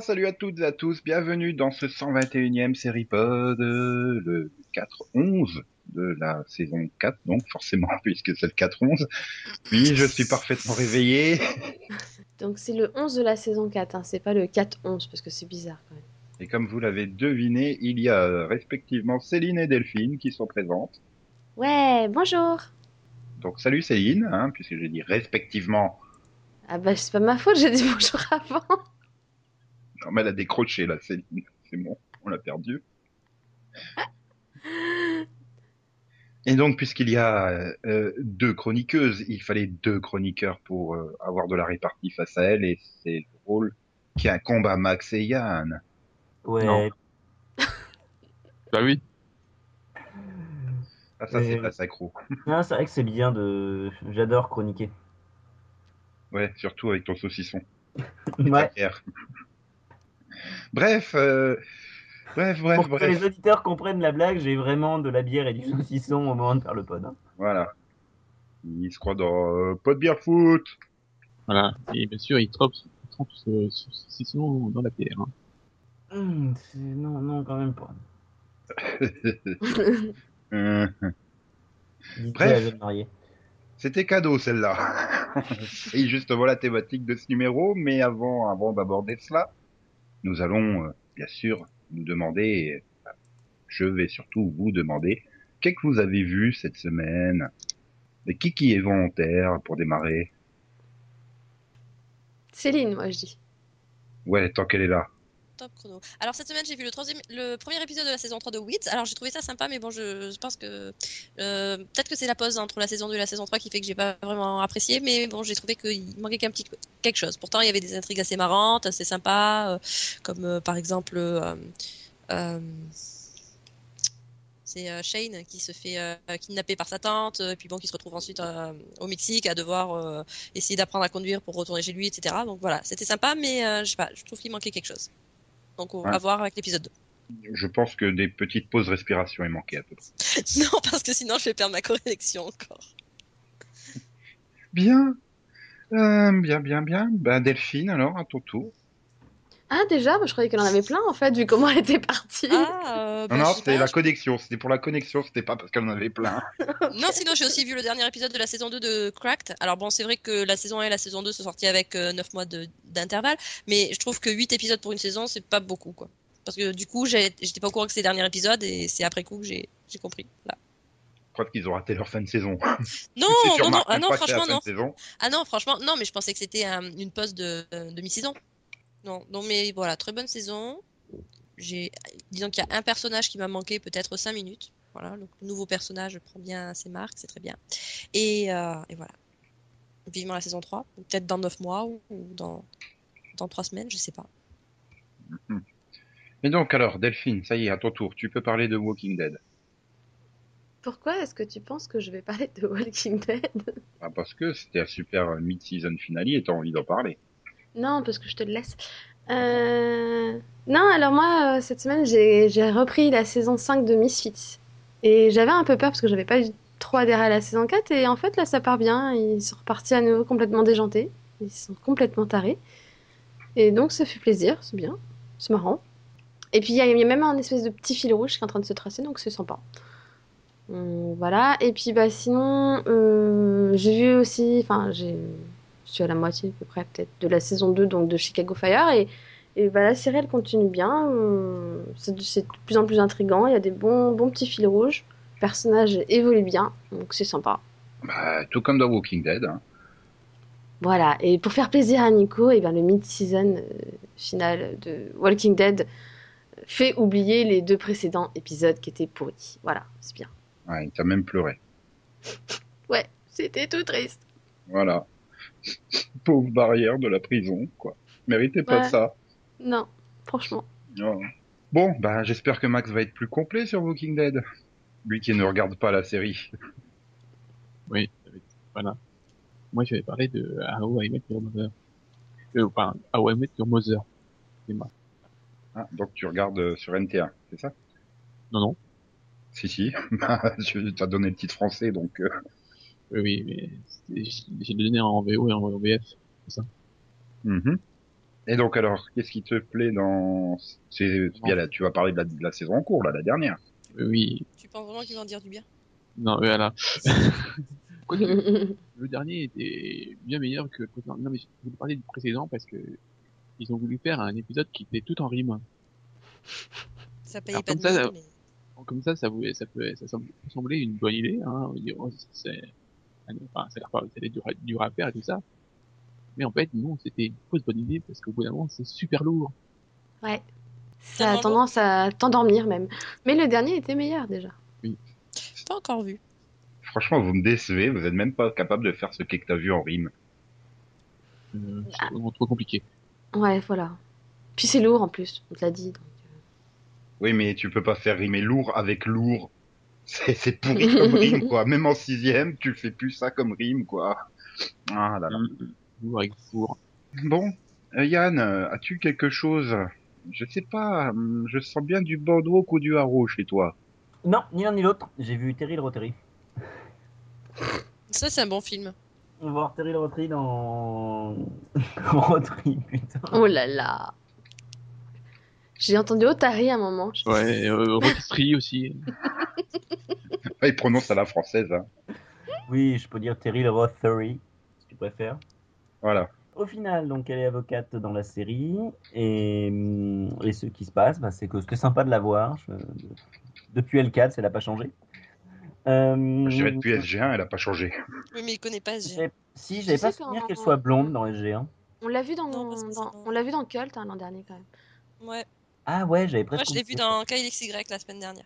Salut à toutes et à tous, bienvenue dans ce 121e série pod, le 4-11 de la saison 4, donc forcément puisque c'est le 4-11. Oui, je suis parfaitement réveillé. Donc c'est le 11 de la saison 4, hein, c'est pas le 4-11 parce que c'est bizarre quand même. Et comme vous l'avez deviné, il y a euh, respectivement Céline et Delphine qui sont présentes. Ouais, bonjour. Donc salut Céline, hein, puisque j'ai dit respectivement. Ah bah c'est pas ma faute, j'ai dit bonjour avant. Non mais elle a décroché là Céline, c'est bon, on l'a perdu. Et donc, puisqu'il y a euh, deux chroniqueuses, il fallait deux chroniqueurs pour euh, avoir de la répartie face à elle, et c'est le rôle qui incombe à Max et Yann. Ouais. Non. Bah oui. Ah, ça, c'est Euh, pas sacro. Non, c'est vrai que c'est bien de. J'adore chroniquer. Ouais, surtout avec ton saucisson. Ouais. Bref, euh, bref, bref, Pour que les auditeurs comprennent la blague, j'ai vraiment de la bière et du saucisson au moment de faire le pod. hein. Voilà. Il se croit dans euh, de bière foot. Voilà. Et bien sûr, il trempe ce, ce saucisson dans la bière. hein. Hum, c'est- non, non, quand même pas. Euh, Dites-le Bref. à la jeune mariée. C'était cadeau celle-là. C'est justement la thématique de ce numéro, mais avant, avant d'aborder cela, nous allons euh, bien sûr nous demander, euh, je vais surtout vous demander, qu'est-ce que vous avez vu cette semaine? Et qui qui est volontaire pour démarrer? Céline, moi je dis. Ouais, tant qu'elle est là. Top chrono. Alors cette semaine j'ai vu le, troisième, le premier épisode de la saison 3 de Weeds. Alors j'ai trouvé ça sympa mais bon je, pense que euh, peut-être que c'est la pause entre la saison 2 et la saison 3 qui fait que j'ai pas vraiment apprécié mais bon j'ai trouvé qu'il manquait qu'un petit quelque chose. Pourtant il y avait des intrigues assez marrantes, assez sympas euh, comme euh, par exemple c'est Shane qui se fait euh, kidnapper par sa tante, euh, puis bon, qui se retrouve ensuite au Mexique à devoir essayer d'apprendre à conduire pour retourner chez lui, etc. Donc voilà, c'était sympa, mais je sais pas, je trouve qu'il manquait quelque chose. Donc on Ouais. va voir avec l'épisode 2. Je pense que des petites pauses respiration est manqué à peu près. non, parce que sinon je vais perdre ma connexion encore. Bien. Euh, bien, bien, bien. Ben Delphine, alors, à ton tour. Ah déjà, moi, je croyais qu'elle en avait plein en fait, vu comment elle était partie. Ah, euh, bah, Non, c'était pas, la connexion. C'était pour la connexion, c'était pas parce qu'elle en avait plein. Non, sinon j'ai aussi vu le dernier épisode de la saison 2 de Cracked. Alors bon, c'est vrai que la saison 1 et la saison 2 sont sorties avec euh, 9 mois de- d'intervalle, mais je trouve que 8 épisodes pour une saison, c'est pas beaucoup quoi. Parce que du coup, j'ai- j'étais pas au courant que c'était le dernier épisode et c'est après coup que j'ai compris. Là. Je crois qu'ils ont raté leur fin de saison. Non, non, non, ah non, c'est franchement non. saison. Ah non, franchement, non, mais je pensais que c'était euh, une pause de, de mi-saison. Non, non, mais voilà, très bonne saison. J'ai, disons qu'il y a un personnage qui m'a manqué peut-être 5 minutes. Voilà, donc le nouveau personnage prend bien ses marques, c'est très bien. Et, euh, et voilà. Vivement la saison 3, ou peut-être dans 9 mois ou, ou dans, dans 3 semaines, je sais pas. Et donc, alors, Delphine, ça y est, à ton tour. Tu peux parler de Walking Dead. Pourquoi est-ce que tu penses que je vais parler de Walking Dead? Ah, parce que c'était un super mid-season finale et t'as envie d'en parler. Non, parce que je te le laisse. Euh, Non, alors moi, euh, cette semaine, j'ai repris la saison 5 de Misfits. Et j'avais un peu peur parce que j'avais pas eu trop adhéré à la saison 4. Et en fait, là, ça part bien. Ils sont repartis à nouveau complètement déjantés. Ils sont complètement tarés. Et donc, ça fait plaisir, c'est bien. C'est marrant. Et puis, il y, y a même un espèce de petit fil rouge qui est en train de se tracer, donc c'est sympa. Hum, voilà. Et puis, bah, sinon, euh, j'ai vu aussi. Enfin, j'ai. Je suis à la moitié à peu près peut-être de la saison 2 donc de Chicago Fire et, et bah, la série elle continue bien euh, c'est de plus en plus intriguant il y a des bons, bons petits fils rouges le personnage évolue bien donc c'est sympa Bah, tout comme dans Walking Dead. Hein. voilà et pour faire plaisir à Nico et ben le mid-season euh, final de Walking Dead fait oublier les deux précédents épisodes qui étaient pourris voilà c'est bien Ouais, t'as même pleuré. ouais c'était tout triste Voilà. Pauvre barrière de la prison, quoi. Méritez pas Ouais. ça. non franchement Oh. Bon, bah, j'espère que Max va être plus complet sur Walking Dead. Lui qui ne regarde pas la série. Oui, voilà. Moi, je vais parler de How I Met Your Mother. Euh, enfin, How I Met Your Mother. C'est moi. Ah, donc tu regardes euh, sur NT1, c'est ça? Non, non. Si, si. Je t'as donné le titre français, donc... euh, Oui, oui, mais j'ai donné en VO et en VF. mhm. Et donc alors, qu'est-ce qui te plaît dans... C'est là, tu vas parler de la, de la saison en cours, là, la dernière. Oui, Tu penses vraiment qu'ils vont en dire du bien? Non, voilà. Le dernier était bien meilleur que le précédent. Non, mais je voulais parler du précédent parce que ils ont voulu faire un épisode qui était tout en rime. Ça payait Alors, pas comme de ça, mais... Comme ça, ça pouvait, ça peut, ça semble- semblait une bonne idée, hein. On oh, c'est, enfin, ça a l'air pas, ça a l'air dur, à- dur à faire et tout ça. Mais en fait, non, c'était une fausse bonne idée parce qu'au bout d'un moment, c'est super lourd. Ouais. Ça a tendance à t'endormir même. Mais le dernier était meilleur déjà. Pas encore vu. Franchement, vous me décevez, vous êtes même pas capable de faire ce qu'est que t'as vu en rime. Euh, c'est vraiment trop compliqué. Ouais, voilà. Puis c'est lourd en plus, on te l'a dit. donc, euh. Oui, mais tu peux pas faire rimer lourd avec lourd. C'est c'est pourri comme rime, quoi. Même en sixième, tu fais plus ça comme rime, quoi. Ah là là. Avec four. Bon, euh, Yann, euh, as-tu quelque chose? Je sais pas, hum, je sens bien du boardwalk ou du haro chez toi. Non, ni l'un ni l'autre. J'ai vu Terry le Rotary. Ça, c'est un bon film. On va voir Terry le Rotary dans. Rotary, putain. Oh là là. J'ai entendu Otari à un moment. Je- Ouais, euh, rotisserie aussi. Il prononce à la française, hein. Oui, je peux dire Terry le Rotary, si tu préfères. Voilà. Au final, donc elle est avocate dans la série et, hum, et ce qui se passe, bah, c'est que c'était sympa de la voir. Je- Depuis L4, elle n'a pas changé. Euh, Je dirais depuis SG1, elle a pas changé. Oui, mais il connaît pas SG. j'ai- Si, Tu j'avais pas souvenir qu'elle soit blonde dans SG1. On l'a vu dans, Non, on l'a vu dans Cult hein, l'an dernier quand même. Ouais. Ah ouais, j'avais Moi, presque. je l'ai vu dans KLXY la semaine dernière.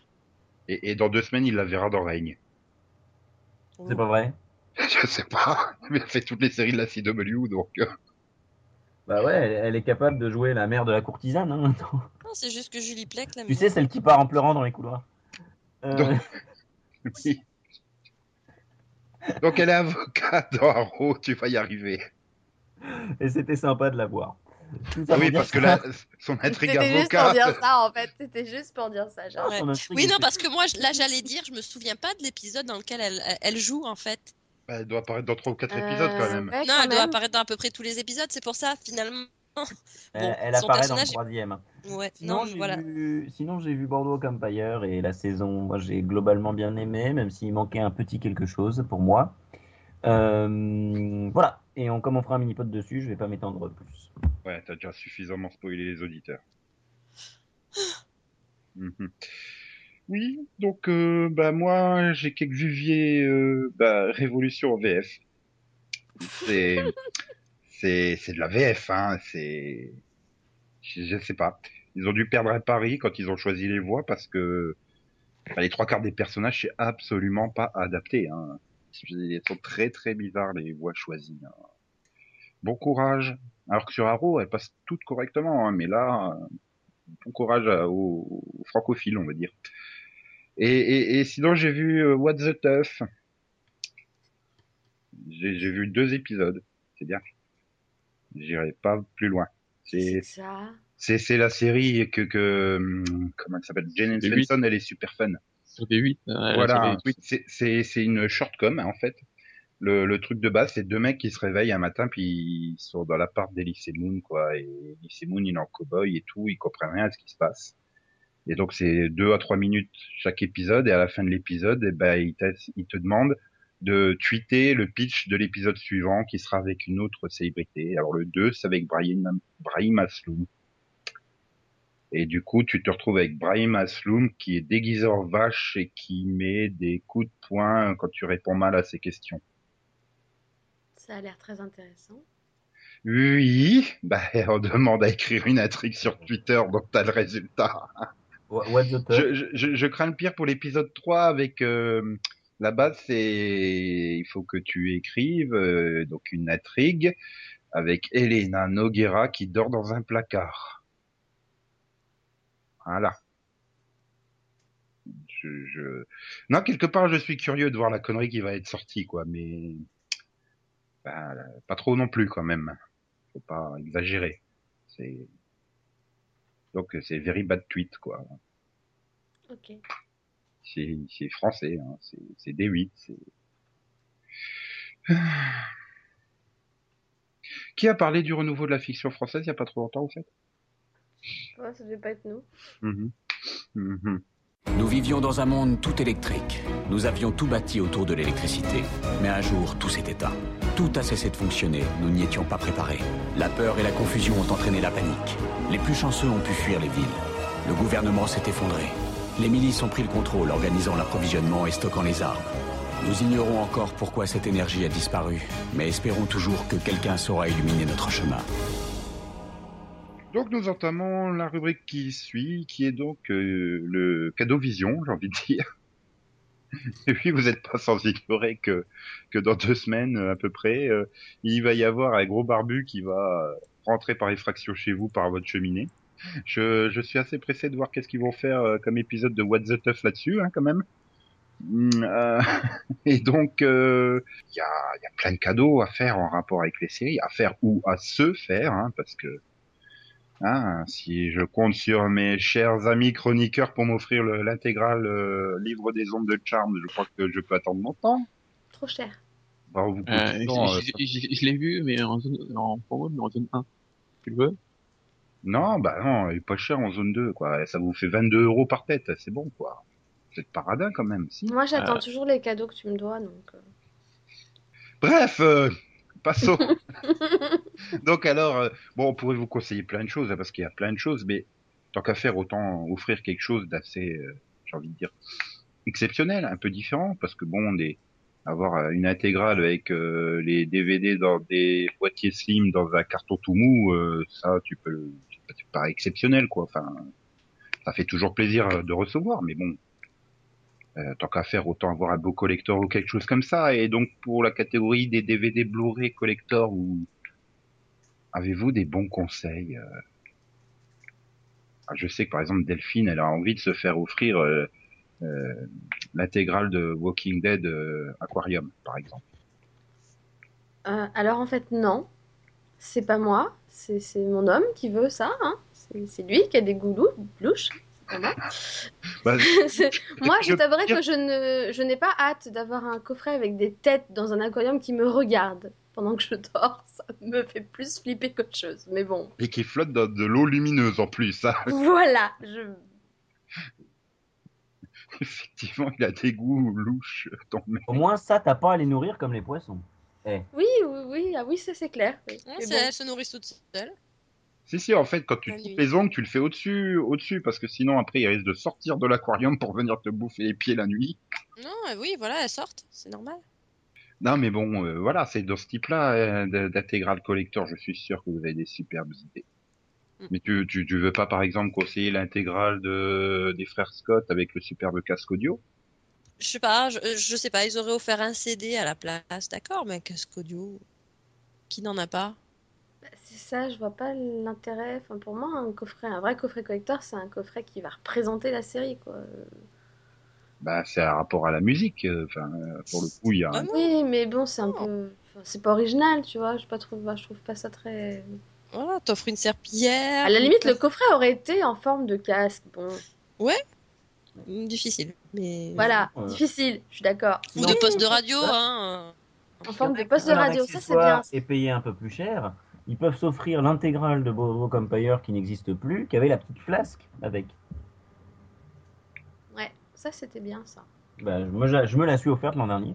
Et, et dans deux semaines, il la verra dans Règne. C'est pas vrai Je sais pas. Mais elle fait toutes les séries de la CW, donc... euh, Bah ouais, elle, elle est capable de jouer la mère de la courtisane. hein. Non, c'est juste que Julie Plec l'aime tu sais, celle qui part en pleurant dans les couloirs. Euh, Donc- Oui. Donc elle est avocate dans Arrow, tu vas y arriver. et c'était sympa de la voir. Tout ça Oui, parce que là, son intrigue C'était juste pour dire ça en fait. C'était juste pour dire ça. Genre. Ouais. Oui, non, parce que moi, là, j'allais dire, je me souviens pas de l'épisode dans lequel elle, elle joue, en fait. Bah, Elle doit apparaître dans trois ou quatre épisodes quand Euh, même. ouais, non, elle doit apparaître dans à peu près tous les épisodes, c'est pour ça, finalement. Elle, Bon, elle apparaît dans le troisième. Ouais, Sinon, non, j'ai voilà. vu... Sinon, j'ai vu Bordeaux Empire et la saison, moi, j'ai globalement bien aimé, même s'il manquait un petit quelque chose pour moi. Euh, Voilà. Et on, comme on fera un mini-pod dessus, je vais pas m'étendre plus. Ouais, t'as déjà suffisamment spoilé les auditeurs. Mhm. Oui, donc euh, bah moi j'ai quelques viviers euh, bah, Révolution VF. C'est c'est c'est de la VF hein, c'est je, je sais pas. Ils ont dû perdre à Paris quand ils ont choisi les voix parce que bah, les trois quarts des personnages c'est absolument pas adapté hein. Ils sont très très bizarres les voix choisies. hein. Bon courage. Alors que sur Arrow, elles passent toutes correctement, hein, mais là, euh, bon courage à- aux, aux francophiles, on va dire. Et, et, et sinon, j'ai vu euh, What the Tough. J'ai vu deux épisodes, c'est bien. J'irai pas plus loin. C'est ça? c'est la série que que hum, comment elle s'appelle? Jane. Svensson, elle est super fun. Sur des 8, Voilà, c'est une shortcom en fait. Le, le truc de base, c'est deux mecs qui se réveillent un matin puis ils sont dans l'appart d'Elysée Moon quoi. Et Elysée Moon, il est en cowboy et tout, ils comprennent rien à ce qui se passe. Et donc c'est deux à trois minutes chaque épisode et à la fin de l'épisode, eh ben il, il te demande de tweeter le pitch de l'épisode suivant qui sera avec une autre célébrité. Alors le 2, c'est avec Brian, Brahim Asloum. Et du coup, tu te retrouves avec Brahim Asloum qui est déguisé en vache et qui met des coups de poing quand tu réponds mal à ses questions. Ça a l'air très intéressant. Oui, bah on demande à écrire une intrigue sur Twitter, donc t'as le résultat. What the fuck Je, je, je, je crains le pire pour l'épisode 3 avec euh, la base, c'est il faut que tu écrives euh, donc une intrigue avec Elena Noguera qui dort dans un placard. Voilà. Je, je... Non, quelque part, je suis curieux de voir la connerie qui va être sortie, quoi, mais bah, pas trop non plus, quand même. Faut pas exagérer. C'est donc c'est very bad tweet, quoi. Ok. C'est français, hein. c'est c'est D8. c'est- Qui a parlé du renouveau de la fiction française il y a pas trop longtemps, en fait? Ouais, ça devait pas être nous. Mhm. Mhm. Nous vivions dans un monde tout électrique. Nous avions tout bâti autour de l'électricité. Mais un jour, tout s'est éteint. Tout a cessé de fonctionner. Nous n'y étions pas préparés. La peur et la confusion ont entraîné la panique. Les plus chanceux ont pu fuir les villes. Le gouvernement s'est effondré. Les milices ont pris le contrôle, organisant l'approvisionnement et stockant les armes. Nous ignorons encore pourquoi cette énergie a disparu, mais espérons toujours que quelqu'un saura illuminer notre chemin. Donc nous entamons la rubrique qui suit, qui est donc euh, le cadeau vision, j'ai envie de dire. Et puis vous n'êtes pas sans ignorer que, que dans deux semaines euh, à peu près, euh, il va y avoir un gros barbu qui va euh, rentrer par effraction chez vous par votre cheminée. Je, je suis assez pressé de voir qu'est-ce qu'ils vont faire euh, comme épisode de What the Tuff là-dessus, hein, quand même. Mm, euh, et donc, euh, il y, a, y a plein de cadeaux à faire en rapport avec les séries, à faire ou à se faire, hein, parce que Hein, si je compte sur mes chers amis chroniqueurs pour m'offrir le- l'intégral euh, livre des ondes de charme, je crois que je peux attendre longtemps. Trop cher. Bah, vous Euh, euh, je je- je l'ai vu, mais en zone, en promo, mais en zone 1. Tu le veux? non, bah non, il est pas cher en zone 2, quoi. Ça vous fait 22 euros par tête, c'est bon, quoi. Vous êtes paradin quand même, si. Moi, j'attends toujours les cadeaux que tu me dois, donc. euh. Bref, euh, passons. Donc alors, euh, bon, on pourrait vous conseiller plein de choses, hein, parce qu'il y a plein de choses, mais tant qu'à faire, autant offrir quelque chose d'assez, euh, j'ai envie de dire, exceptionnel, un peu différent, parce que bon, des, avoir euh, une intégrale avec euh, les DVD dans des boîtiers slim dans un carton tout mou, euh, ça, tu peux, c'est pas exceptionnel, quoi. Enfin, ça fait toujours plaisir de recevoir, mais bon. Euh, tant qu'à faire, autant avoir un beau collector ou quelque chose comme ça. Et donc, pour la catégorie des DVD Blu-ray collector, ou avez-vous des bons conseils euh? Ah, Je sais que par exemple Delphine, elle a envie de se faire offrir euh, l'intégrale de Walking Dead Aquarium, par exemple. Alors, en fait, non. C'est pas moi. C'est mon homme qui veut ça. Hein. C'est lui qui a des goûts lou- louches. Bah, C'est- Moi, je je- t'avouerai que je ne, je n'ai pas hâte d'avoir un coffret avec des têtes dans un aquarium qui me regardent pendant que je dors. Ça me fait plus flipper qu'autre chose. Mais bon, et qui flotte dans de l'eau lumineuse en plus. Ça, voilà. Je... effectivement, il a des goûts louches. ton mec. Au moins, ça, t'as pas à les nourrir comme les poissons. Oui, oui, oui, ah oui, ça c'est clair. oui. Bon. Elles se nourrissent toutes seules. Si, si, en fait, quand tu La coupes les ongles, tu le fais au-dessus, au-dessus, parce que sinon, après, il risque de sortir de l'aquarium pour venir te bouffer les pieds la nuit. Non, euh, oui, voilà, elles sortent, c'est normal. Non, mais bon, euh, voilà, c'est dans ce type-là euh, d'intégral collector, je suis sûr que vous avez des superbes idées. Mm. Mais tu, tu, tu veux pas, par exemple, conseiller l'intégrale de, des frères Scott avec le superbe casque audio? Je sais pas, je, euh, je sais pas, ils auraient offert un CD à la place, d'accord, mais un casque audio, qui n'en a pas? C'est ça, je vois pas l'intérêt. Enfin, pour moi, un coffret, un vrai coffret collector, c'est un coffret qui va représenter la série, quoi. Bah, c'est un rapport à la musique. euh, Enfin, euh, pour le coup, il y a. un- Vraiment Oui, mais bon, c'est un Oh. peu, enfin, c'est pas original, tu vois. Je pas trouve, je trouve pas ça très. Voilà, t'offres une serpillière. À la limite, le coffret aurait été en forme de casque. Bon, Mm, Difficile, mais. voilà, Ouais. difficile. Je suis d'accord. Ou de poste de radio, Ouais. hein. En forme de poste de radio, ça c'est bien. Et payer un peu plus cher, ils peuvent s'offrir l'intégrale de Bobo Empire qui n'existe plus, qui avait la petite flasque avec. Ouais, ça c'était bien ça. Bah, je, me, je me la suis offerte l'an dernier.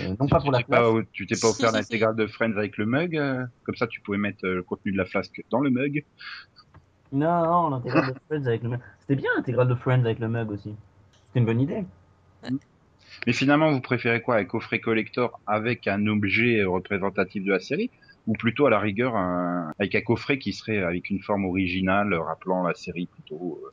Euh, non pas pour la Tu t'es pas, flasque. tu t'es pas offert l'intégrale de Friends avec le mug euh, Comme ça, tu pouvais mettre euh, le contenu de la flasque dans le mug. Non, non, l'intégrale de Friends avec le mug. C'était bien l'intégrale de Friends avec le mug aussi. C'était une bonne idée. Mais finalement, vous préférez quoi Un coffret collector avec un objet représentatif de la série Ou plutôt, à la rigueur, un... avec un coffret qui serait avec une forme originale, rappelant la série plutôt euh,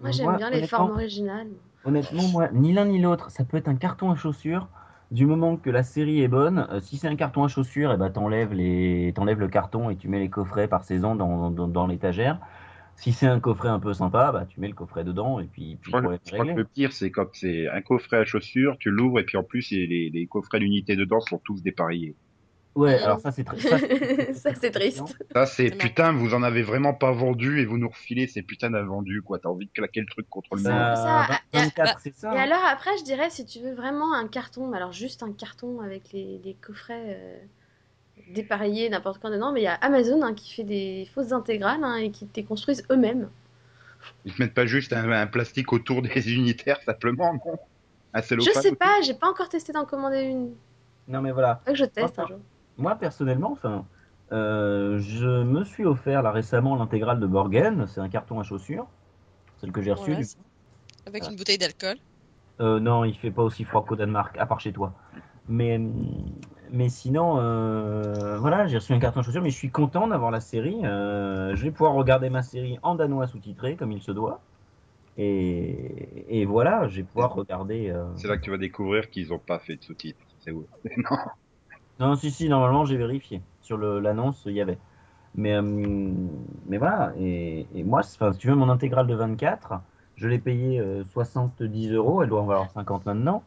Moi j'aime Moi, bien les honnêtement- formes originales. Honnêtement, moi, ni l'un ni l'autre, ça peut être un carton à chaussures. Du moment que la série est bonne, euh, si c'est un carton à chaussures, eh ben, t'enlèves les... t'enlèves le carton et tu mets les coffrets par saison dans, dans, dans l'étagère. Si c'est un coffret un peu sympa, bah, tu mets le coffret dedans et puis, Je crois, que- être je crois que réglé. le pire, c'est quand c'est un coffret à chaussures, tu l'ouvres et puis en plus, les, les, les coffrets d'unité dedans sont tous dépareillés. Ouais, alors ça c'est très. ça, c'est- triste. Ça, c'est putain, vous en avez vraiment pas vendu et vous nous refilez ces putains d'invendus, quoi. T'as envie de claquer le truc contre le mur. Bah, Ça, vingt- ah, 24, c'est ça. Et hein. alors après, je dirais, si tu veux vraiment un carton, alors juste un carton avec les, les coffrets, euh, dépareiller n'importe quand dedans, mais il y a Amazon hein, qui fait des fausses intégrales hein, et qui te les construisent eux-mêmes. Ils te mettent pas juste un, un plastique autour des unitaires simplement, non? Un Je sais pas, j'ai pas encore testé d'en commander une. Non, mais voilà. Faut que je teste Enfin, un jour. Moi, personnellement, enfin, euh, je me suis offert là récemment l'intégrale de Borgen. C'est un carton à chaussures, celle que j'ai reçue. Voilà, du c'est- avec une bouteille d'alcool. Euh, non, il fait pas aussi froid qu'au Danemark, à part chez toi. Mais, mais sinon, euh, voilà, j'ai reçu un carton de chaussures, mais je suis content d'avoir la série. Euh, je vais pouvoir regarder ma série en danois sous-titré, comme il se doit. Et, et voilà, je vais pouvoir regarder. euh, C'est là que tu vas découvrir qu'ils ont pas fait de sous-titres. C'est où? Non. Non, si, si, normalement, j'ai vérifié. Sur l'annonce, il y avait. Mais, euh, mais voilà, et, et moi, enfin, si tu veux, mon intégrale de 24, je l'ai payé euh, 70 euros, elle doit en valoir 50 maintenant.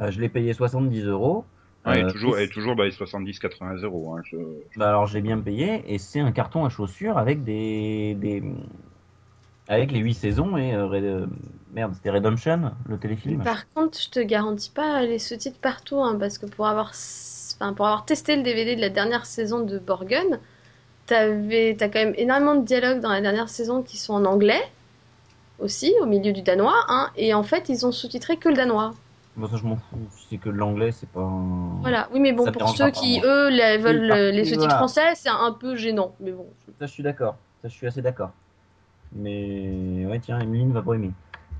Euh, je l'ai payé 70 euros. Ouais, elle, Euh, est toujours, et est toujours dans les 70-80 euros. Hein. Je... Bah alors, je l'ai bien payé, et c'est un carton à chaussures avec des. des avec les 8 saisons et. Merde, c'était Redemption, le téléfilm. Par contre, je te garantis pas les sous-titres partout, hein, parce que pour avoir, enfin, pour avoir testé le DVD de la dernière saison de Borgen, t'as quand même énormément de dialogues dans la dernière saison qui sont en anglais, aussi, au milieu du danois, hein, et en fait, ils ont sous-titré que le danois. Bon, ça, je m'en fous. C'est que l'anglais, c'est pas. un- Voilà, oui, mais bon, Ça pour ceux qui, eux, les- veulent euh, les sous-titres voilà. français, c'est un peu gênant, mais bon. Ça, je suis d'accord. Ça, je suis assez d'accord. Mais ouais, tiens, Emeline va pas aimer.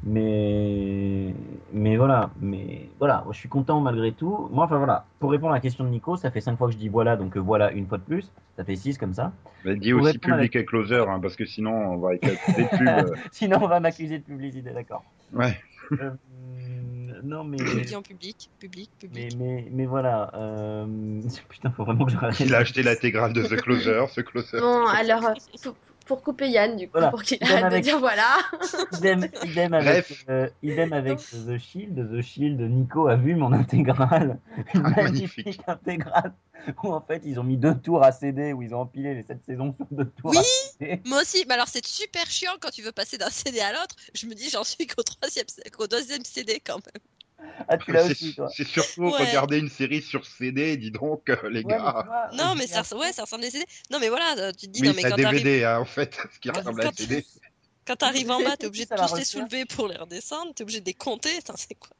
Mais mais voilà, mais voilà, je suis content malgré tout. Moi, enfin voilà, pour répondre à la question de Nico, ça fait cinq fois que je dis voilà, donc euh, voilà une fois de plus. Ça fait six comme ça. Mais dis Pour aussi la- public et closer, hein, parce que sinon on va être accusé de pub. Sinon, on va m'accuser de publicité, d'accord. Ouais. Euh, non, mais Je le dis en public, public, mais public. mais mais voilà. Euh... Putain, faut vraiment que je reste. Il a acheté l'intégrale de The Closer, ce Closer. Bon, alors, euh, pour, couper Yann, du coup, Voilà. pour qu'il arrête de avec- dire voilà. Idem, idem avec, euh, idem avec The Shield. The Shield, Nico a vu mon intégrale. Une Ah, magnifique magnifique. intégrale. Où en fait, ils ont mis deux tours à CD, où ils ont empilé les sept saisons sur deux tours Oui. à CD. Moi aussi, mais alors c'est super chiant quand tu veux passer d'un CD à l'autre. Je me dis, j'en suis qu'au troisième, qu'au deuxième CD quand même. Ah, tu l'as C'est aussi, toi. c'est surtout Ouais. regarder une série sur CD, dis donc, euh, les Ouais, mais tu gars. vois, Non, mais ça, ouais, ça ressemble à des CD. Non, mais voilà, euh, tu te dis, Oui, non, mais c'est un quand DVD, hein, en fait, ce qui ressemble à un quand- CD. quand t'arrives en bas, t'es obligé de tous les soulever pour les redescendre, t'es obligé de les compter. C'est quoi?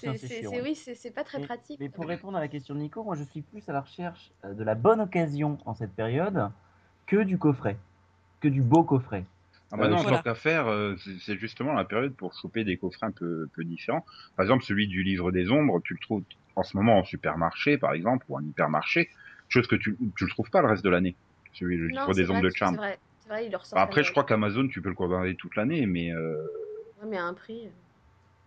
C'est oui, c'est, c'est pas très pratique. Mais pour répondre à la question de Nico, moi je suis plus à la recherche euh, de la bonne occasion en cette période que du coffret, que du beau coffret. Ah bah Euh, non, voilà. tant qu'à faire, euh, c'est- c'est justement la période pour choper des coffrets un peu, peu différents. Par exemple, celui du livre des ombres, tu le trouves en ce moment en supermarché, par exemple, ou en hypermarché, chose que tu, tu le trouves pas le reste de l'année. Celui du Non, livre des ombres de c'est Charm. vrai, c'est vrai, il. Bah, après, je crois qu'Amazon, tu peux le commander toute l'année, mais euh, Ouais, mais à un prix.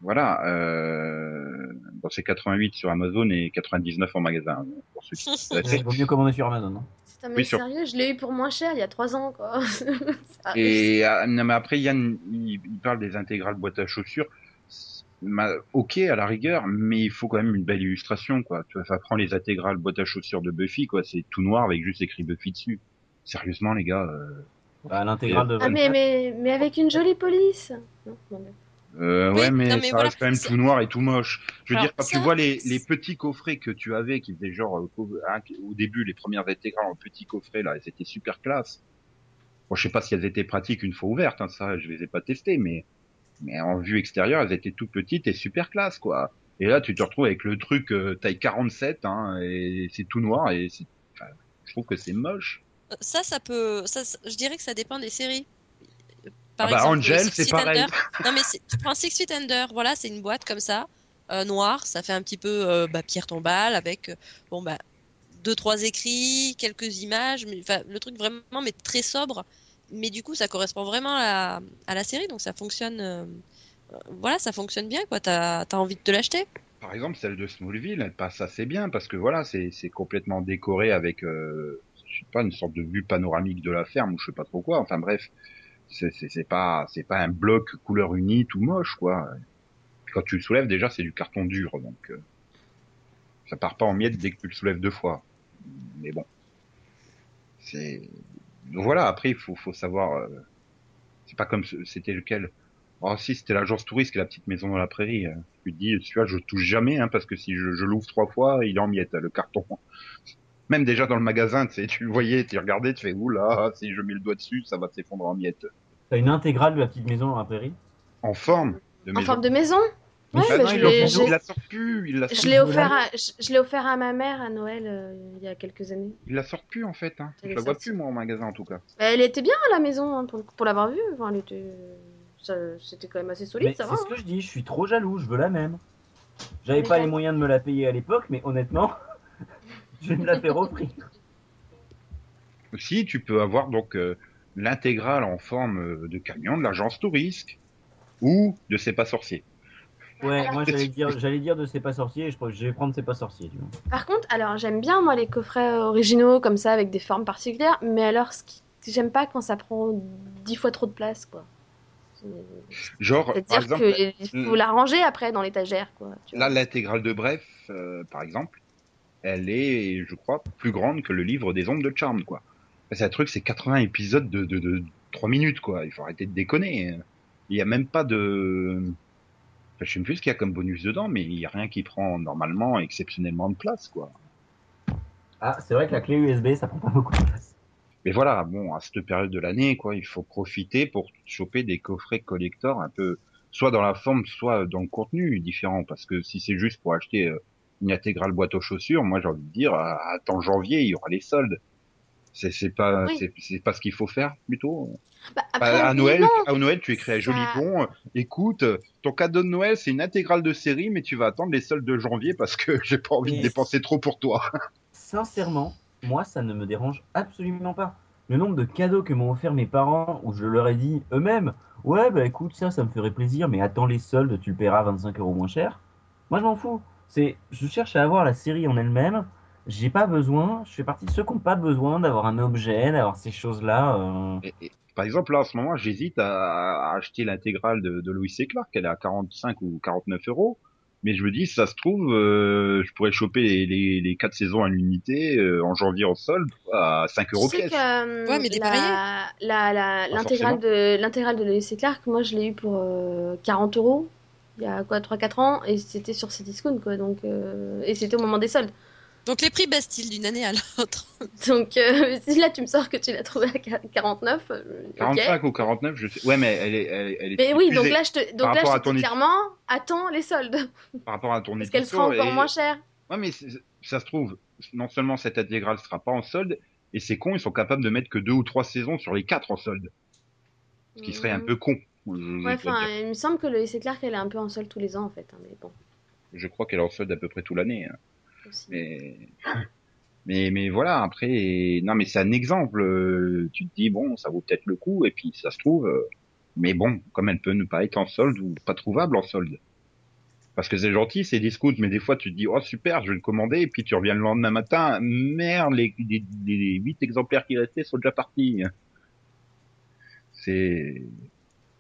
voilà, euh, bon, c'est 88 sur Amazon et 99 en magasin. Pour ceux qui Il vaut mieux commander sur Amazon. hein. Un mec Oui, sur- sérieux, je l'ai eu pour moins cher il y a 3 ans, quoi. Et euh, non, mais après, Yann, il, il parle des intégrales boîtes à chaussures. Ok, à la rigueur, mais il faut quand même une belle illustration, quoi. Tu vois, ça prend les intégrales boîtes à chaussures de Buffy, quoi. C'est tout noir avec juste écrit Buffy dessus. Sérieusement, les gars. euh, Bah, L'intégrale de Ah, mais, 24, mais, mais avec une jolie police. Non, non, mais- Euh, Oui, ouais, mais, non, mais ça voilà, reste quand même tout noir et tout moche. Je veux Alors, dire, quand tu vois les, les petits coffrets que tu avais, qui faisaient genre, euh, hein, au début, les premières intégrales en petits coffrets, là, elles étaient super classe. Bon, je sais pas si elles étaient pratiques une fois ouvertes, hein, ça, je les ai pas testées, mais, mais en vue extérieure, elles étaient toutes petites et super classe, quoi. Et là, tu te retrouves avec le truc euh, taille 47, hein, et c'est tout noir, et enfin, je trouve que c'est moche. Euh, Ça, ça peut. Ça- je dirais que ça dépend des séries. Ah bah, Angel, Six c'est Feet pareil. Under. Non, mais tu prends Six Feet Under, voilà, c'est une boîte comme ça, euh, noire, ça fait un petit peu euh, bah, pierre tombale avec euh, bon bah deux trois écrits, quelques images, mais enfin le truc vraiment mais très sobre. Mais du coup, ça correspond vraiment à la, à la série, donc ça fonctionne. euh, voilà, ça fonctionne bien, quoi. T'as as envie de te l'acheter. Par exemple, celle de Smallville, elle passe assez bien parce que voilà, c'est c'est complètement décoré avec, euh, je sais pas, une sorte de vue panoramique de la ferme ou je sais pas trop quoi. Enfin bref, c'est pas c'est pas un bloc couleur unie tout moche quoi. Quand tu le soulèves déjà, c'est du carton dur donc euh, ça part pas en miettes dès que tu le soulèves deux fois. Mais bon, c'est voilà. Après, il faut faut savoir. euh, c'est pas comme c'était lequel? Oh si, c'était l'agence touriste et la petite maison dans la prairie. euh. Tu te dis, celui-là, je touche jamais, hein, parce que si je, je l'ouvre trois fois, il est en miettes, le carton. Même déjà dans le magasin, tu sais, tu le voyais, tu regardais, tu fais oula, si je mets le doigt dessus, ça va s'effondrer en miettes. T'as une intégrale de la petite maison dans la prairie En forme de En maison. forme de maison? Ouais, Ah non, je l'ai- il j'ai- la sort plus, il la Je sort l'ai plus. offert, à, je, je l'ai offert à ma mère à Noël euh, il y a quelques années. Il la sort plus en fait. Hein. Je la vois plus moi en magasin en tout cas. Elle était bien à la maison hein, pour, pour l'avoir vue. Enfin, elle était, ça- c'était quand même assez solide, c'est va. ce que je dis, je suis trop jaloux, je veux la même. J'avais pas les moyens de me la payer à l'époque, mais honnêtement, je vais me la faire offrir. Si tu peux avoir donc euh, l'intégrale en forme euh, de camion de l'agence Tourisque ou de C'est pas sorcier. Ouais, moi j'allais dire, j'allais dire de C'est pas sorcier, je, je vais prendre C'est pas sorcier. Tu vois. Par contre, alors j'aime bien moi les coffrets originaux comme ça avec des formes particulières, mais alors ce qui... j'aime pas quand ça prend dix fois trop de place quoi. Genre par C'est-à-dire qu'il faut la ranger après dans l'étagère quoi. tu vois. là l'intégrale de Bref euh, par exemple, elle est je crois plus grande que le livre des ombres de Charme quoi. C'est un truc c'est 80 épisodes de, de, de 3 minutes quoi. Il faut arrêter de déconner. Il y a même pas de Enfin, je sais même plus ce qu'il y a comme bonus dedans, mais il y a rien qui prend normalement exceptionnellement de place quoi. Ah, c'est vrai que la clé USB ça prend pas beaucoup de place. Mais voilà, bon, à cette période de l'année, quoi, il faut profiter pour choper des coffrets collector un peu, soit dans la forme, soit dans le contenu différent. Parce que si c'est juste pour acheter euh, une intégrale boîte aux chaussures, moi j'ai envie de dire, à- attends janvier, il y aura les soldes. C'est c'est pas, Oui. c'est c'est pas ce qu'il faut faire plutôt. Bah, Bah, après, à Noël, non. à Noël, tu écris à joli bon. Écoute, ton cadeau de Noël, c'est une intégrale de série, mais tu vas attendre les soldes de janvier parce que j'ai pas envie de dépenser trop pour toi. Sincèrement, moi ça ne me dérange absolument pas. Le nombre de cadeaux que m'ont offert mes parents, où je leur ai dit eux-mêmes, ouais bah écoute ça, ça me ferait plaisir, mais attends les soldes, tu le paieras 25 euros moins cher. Moi je m'en fous. C'est, je cherche à avoir la série en elle-même. J'ai pas besoin. Je fais partie de ceux qui n'ont pas besoin d'avoir un objet, d'avoir ces choses-là. euh. Et- et, par exemple, là, en ce moment, j'hésite à, à acheter l'intégrale de, de Louis C. Clark. Elle est à 45 ou 49 euros. Mais je me dis, si ça se trouve, euh, je pourrais choper les, les, les quatre saisons à l'unité euh, en janvier en solde à 5 euros pièce. que euh, Ouais, mais dépareillé. la, la, la- Pas l'intégrale de l'intégrale de Lewis et Clark, moi je l'ai eu pour euh, 40 euros il y a quoi 3-4 ans et c'était sur Cdiscount quoi donc euh, et c'était au moment des soldes. Donc les prix baissent-ils d'une année à l'autre Donc euh, si là tu me sors que tu l'as trouvé à qua- 49, euh, ok. 45 ou 49, je sais. Ouais, mais elle est, elle, est- elle est Mais oui, donc là je te donc là je te dis clairement attends les soldes par rapport à ton parce qu'elle sera encore et- moins chère. Ouais, mais c'est- ça se trouve, non seulement cette intégrale sera pas en solde, et c'est con, ils sont capables de mettre que deux ou trois saisons sur les quatre en solde. Ce qui serait un Mhm. peu con. Ouais, enfin, il me semble que le Lewis et Clark elle est un peu en solde tous les ans en fait hein, mais bon. Je crois qu'elle est en solde à peu près toute l'année. hein. Aussi. Mais, mais, mais voilà, après, non, mais c'est un exemple. euh, Tu te dis, bon, ça vaut peut-être le coup, et puis ça se trouve, euh, mais bon, comme elle peut ne pas être en solde ou pas trouvable en solde. Parce que c'est gentil, c'est discount, mais des fois tu te dis, oh super, je vais le commander, et puis tu reviens le lendemain matin, merde, les, les, les 8 exemplaires qui restaient sont déjà partis. C'est,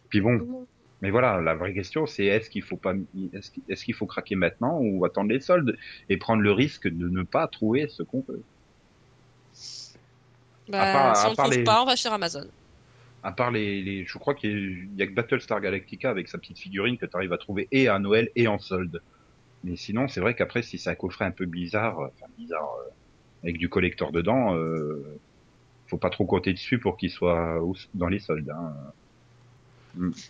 puis bon, mais voilà, la vraie question, c'est est-ce qu'il faut pas, est-ce qu'il faut craquer maintenant ou attendre les soldes et prendre le risque de ne pas trouver ce qu'on veut? bah, part- Si on part trouve les- pas, on va sur Amazon. À part les, les je crois qu'il y, a- il y a que Battlestar Galactica avec sa petite figurine que tu arrives à trouver et à Noël et en solde. Mais sinon, c'est vrai qu'après, si c'est un coffret un peu bizarre, enfin bizarre, euh, avec du collector dedans, euh, faut pas trop compter dessus pour qu'il soit dans les soldes. Hein.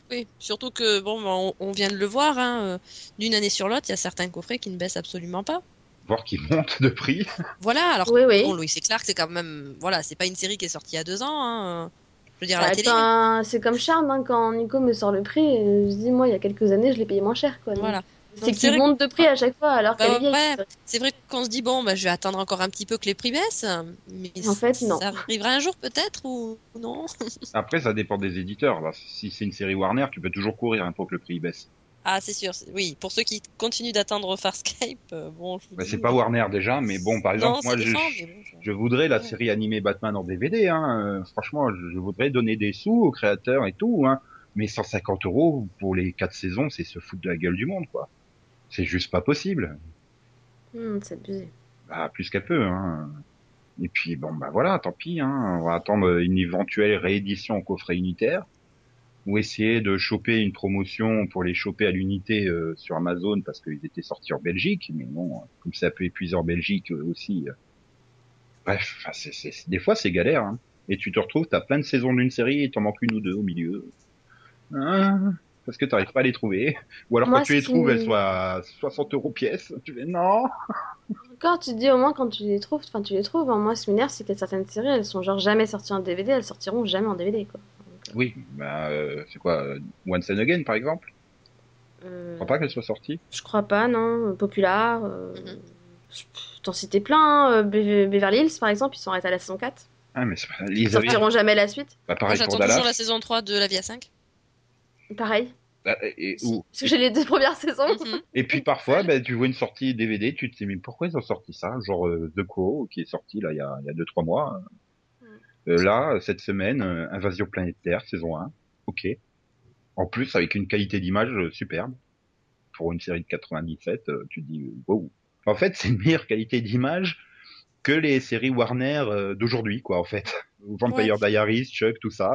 Oui, surtout que bon, bah, on, on vient de le voir, hein, euh, d'une année sur l'autre, il y a certains coffrets qui ne baissent absolument pas. Voir qu'il monte de prix. Voilà, alors Oui, oui. bon, Lois et Clark, c'est quand même, voilà, c'est pas une série qui est sortie il y a deux ans. Hein. Je veux dire, à la Bah, télé. C'est comme Charme, hein, quand Nico me sort le prix, je dis moi il y a quelques années je l'ai payé moins cher quoi. donc Voilà. C'est Donc, c'est qu'il vrai monte de prix à chaque fois alors Bah, qu'elle ouais. C'est vrai qu'on se dit bon, bah, je vais attendre encore un petit peu que les prix baissent, mais En fait, non. ça arrivera un jour peut-être ou non? Après, ça dépend des éditeurs. Si c'est une série Warner, tu peux toujours courir hein, pour que le prix baisse. Ah, c'est sûr. Oui, pour ceux qui continuent d'attendre Farscape, euh, bon, Bah, c'est pas Warner déjà, mais bon, par exemple, non, moi, je, décent, mais bon, je- je voudrais la Ouais. série animée Batman en DVD. Hein. Euh, Franchement, je, je voudrais donner des sous aux créateurs et tout. Hein. Mais 150 euros pour les quatre saisons, c'est se foutre de la gueule du monde, quoi. C'est juste pas possible. C'est abusé. Bah, plus qu'à peu. Hein. Et puis, bon, bah voilà, tant pis. Hein. On va attendre une éventuelle réédition au coffret unitaire. Ou essayer de choper une promotion pour les choper à l'unité euh, sur Amazon parce qu'ils étaient sortis en Belgique. Mais bon, comme c'est un peu épuisé en Belgique euh, aussi, euh, Bref, des fois c'est galère. Hein. Et tu te retrouves, t'as plein de saisons d'une série et t'en manques une ou deux au milieu. Ah, parce que t'arrives pas à les trouver. Ou alors Moi, quand tu les trouves, elles soient à 60 euros pièce. Tu fais non. Encore, tu dis au moins quand tu les trouves, enfin tu les trouves. hein. Moi, ce qui m'énerve, c'est que certaines séries, elles sont genre jamais sorties en DVD, elles sortiront jamais en DVD, quoi. Donc, Oui, bah euh, c'est quoi euh, Once and Again par exemple? Euh, Je crois pas qu'elle soit sortie. Je crois pas, non. Populaire. Euh... Je- T'en citais plein. hein. Euh, Be- Beverly Hills, par exemple, ils sont arrêtés à la saison 4. Ah mais c'est pas... Ils sortiront jamais la suite. Bah, Moi, pareil J'attends pour toujours la saison 3 de La Vie à 5. Pareil. Ah, Et, ou- Parce que j'ai les deux premières saisons. Mhm. et puis parfois, bah, tu vois une sortie DVD, tu te dis mais pourquoi ils ont sorti ça? Genre euh, The Crow qui est sorti là il y a, il y a deux trois mois. Euh, là cette semaine, euh, Invasion planétaire saison 1. Ok. En plus avec une qualité d'image superbe pour une série de 97, euh, tu te dis wow. En fait, c'est une meilleure qualité d'image que les séries Warner euh, d'aujourd'hui quoi en fait. Vampire Diaries, Chuck, tout ça.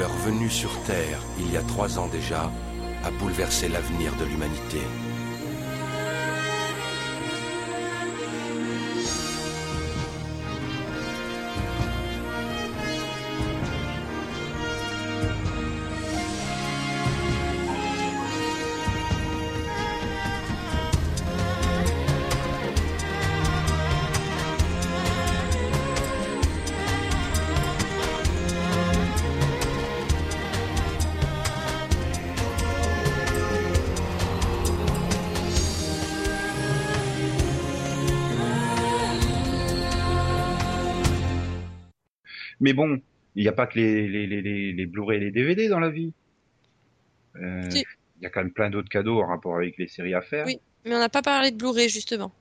Leur venue sur Terre, il y a trois ans déjà, a bouleversé l'avenir de l'humanité. Mais bon, il n'y a pas que les, les, les, les, les Blu-ray et les DVD dans la vie. Euh, Si. Il y a quand même plein d'autres cadeaux en rapport avec les séries à faire. Oui. Mais on n'a pas parlé de Blu-ray, justement.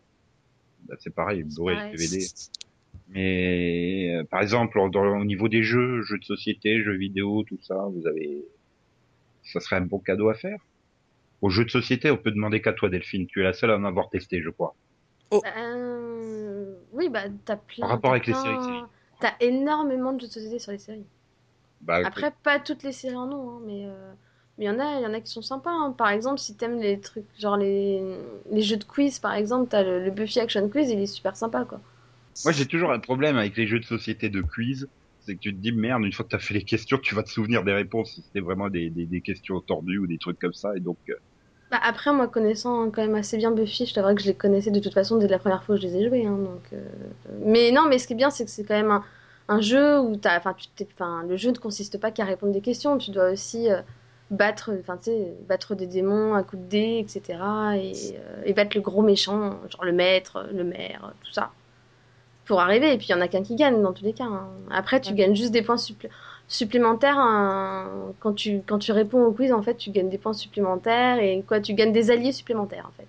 Bah, c'est pareil, Blu-ray et DVD. Mais euh, par exemple, dans- au niveau des jeux, jeux de société, jeux vidéo, tout ça, vous avez, ça serait un bon cadeau à faire. Aux jeux de société, on peut demander qu'à toi, Delphine. Tu es la seule à en avoir testé, je crois. Euh, Oui, bah t'as plein. En rapport avec les séries, c'est- T'as énormément de jeux de société sur les séries. Bah, Après, pas toutes les séries en ont, hein, mais euh, mais il y en a, il y en a qui sont sympas. hein. Par exemple, si t'aimes les trucs, genre les, les jeux de quiz, par exemple, t'as le, le Buffy Action Quiz, il est super sympa, quoi. Moi, j'ai toujours un problème avec les jeux de société de quiz. C'est que tu te dis, merde, une fois que t'as fait les questions, tu vas te souvenir des réponses si c'était vraiment des, des, des questions tordues ou des trucs comme ça. Et donc, euh, Bah, après, moi, connaissant quand même assez bien Buffy, je t'avoue que je les connaissais de toute façon dès la première fois que je les ai joués. hein, donc, euh, Mais non, mais ce qui est bien, c'est que c'est quand même un, un jeu où t'as, enfin, tu t'es, le jeu ne consiste pas qu'à répondre des questions. Tu dois aussi euh, battre, enfin, tu sais, battre des démons à coups de dés, etc. Et, euh, et battre le gros méchant, genre le maître, le maire, tout ça, pour arriver. Et puis il y en a qu'un qui gagne dans tous les cas. hein. Après, tu Ouais. gagnes juste des points supplé- supplémentaires hein, quand tu quand tu réponds au quiz. En fait, tu gagnes des points supplémentaires et quoi, tu gagnes des alliés supplémentaires en fait.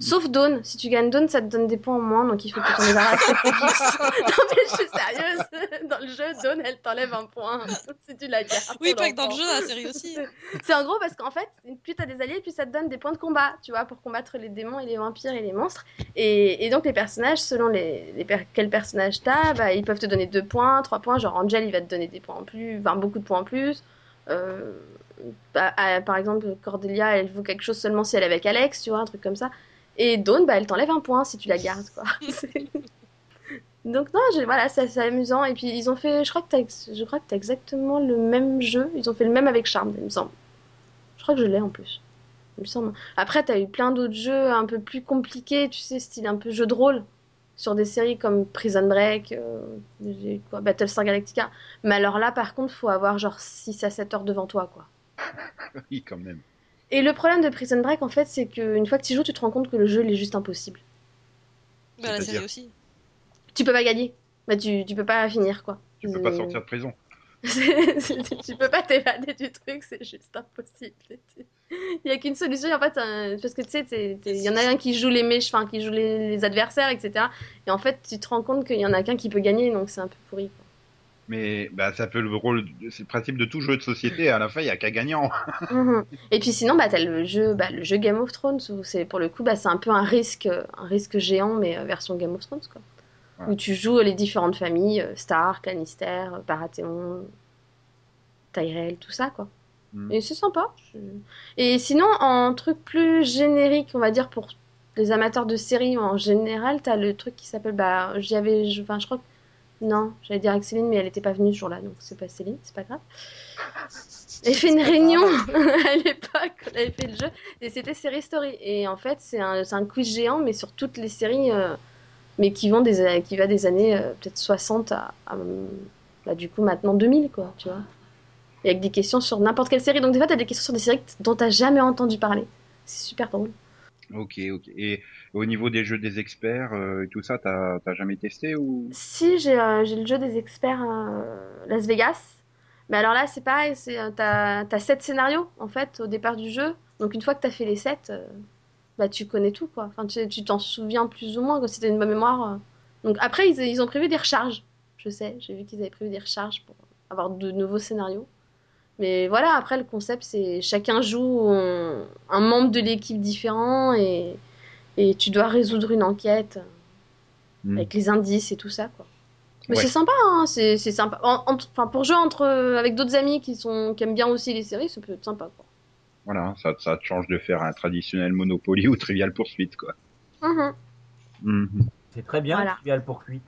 Sauf Dawn, si tu gagnes Dawn, ça te donne des points en moins, donc il faut que tu t'en débarrasses. non mais je suis sérieuse, dans le jeu, Dawn, elle t'enlève un point si tu la gardes. Oui, pas que dans le jeu, dans la série aussi. C'est en gros parce qu'en fait, plus t'as des alliés, plus ça te donne des points de combat, tu vois, pour combattre les démons et les vampires et les monstres. Et, et donc les personnages, selon les, les per- quel personnage t'as, bah, ils peuvent te donner 2 points, 3 points. Genre Angel, il va te donner des points en plus, enfin beaucoup de points en plus. Euh, bah, ah, par exemple, Cordelia, elle vaut quelque chose seulement si elle est avec Alex, tu vois, un truc comme ça. Et Dawn, bah, elle t'enlève un point si tu la gardes, quoi. Donc non, je- voilà, c'est amusant. Et puis ils ont fait, je crois que t'as, je crois que t'as exactement le même jeu. Ils ont fait le même avec Charmed, il me semble. Je crois que je l'ai en plus. Il me semble. Après, t'as eu plein d'autres jeux un peu plus compliqués, tu sais, style un peu jeu de rôle, sur des séries comme Prison Break, euh, quoi, Battlestar Galactica. Mais alors là, par contre, faut avoir genre 6 à 7 heures devant toi, quoi. oui, quand même. Et le problème de Prison Break, en fait, c'est qu'une fois que tu joues, tu te rends compte que le jeu, il est juste impossible. Bah, la série aussi. Tu peux pas gagner. Bah, tu, tu peux pas finir, quoi. Tu peux pas sortir de prison. tu peux pas t'évader du truc, c'est juste impossible. Il y a qu'une solution, en fait, parce que tu sais, il y en a un qui joue les méchants, enfin, qui joue les, les adversaires, etc. Et en fait, tu te rends compte qu'il y en a qu'un qui peut gagner, donc c'est un peu pourri. quoi. Mais bah, un peu le rôle, c'est le principe de tout jeu de société. À la fin, il y a qu'un gagnant. Mhm. Et puis sinon, bah, t'as le jeu, bah, le jeu Game of Thrones, où c'est pour le coup, bah, c'est un peu un risque, un risque géant, mais euh, version Game of Thrones, quoi. Ouais. Où tu joues les différentes familles, euh, Stark, Lannister, euh, Baratheon, Tyrell, tout ça, quoi. Mm. Et c'est sympa. Et sinon, en truc plus générique, on va dire pour les amateurs de séries en général, t'as le truc qui s'appelle. Bah, j'y avais. je- Enfin, je crois que. Non, j'allais dire avec Céline, mais elle était pas venue ce jour-là, donc c'est pas Céline, c'est pas grave. Elle fait une réunion à l'époque, on avait fait le jeu, et c'était Série Story. Et en fait, c'est un, un quiz géant, mais sur toutes les séries, euh, mais qui, vont des, qui va des années euh, peut-être 60 à, à, bah, du coup, maintenant 2000, quoi, tu vois. Et avec des questions sur n'importe quelle série. Donc, des fois, t'as des questions sur des séries dont t'as jamais entendu parler. C'est super drôle. Ok, ok. Et au niveau des jeux des experts euh, et tout ça, t'as jamais testé ou? Si, j'ai euh, le jeu des experts euh, Las Vegas. Mais alors là, c'est pareil, t'as, t'as 7 scénarios, en fait, au départ du jeu. Donc une fois que t'as fait les 7, bah tu connais tout, quoi. Enfin, tu t'en souviens plus ou moins, t'as une bonne mémoire. euh. Donc après, ils, ils ont prévu des recharges. Je sais, j'ai vu qu'ils avaient prévu des recharges pour avoir de nouveaux scénarios. Mais voilà, après, le concept, c'est chacun joue un, un membre de l'équipe différent et, et tu dois résoudre une enquête Hmm. avec les indices et tout ça, quoi. Mais Ouais. c'est sympa, hein, c'est sympa. Enfin, pour jouer entre, avec d'autres amis qui, sont, qui aiment bien aussi les séries, ça peut être sympa, quoi. Voilà, ça, ça te change de faire un traditionnel Monopoly ou Trivial Poursuite, quoi. Mhm. Mhm. C'est très bien, Voilà. Trivial pour cuite.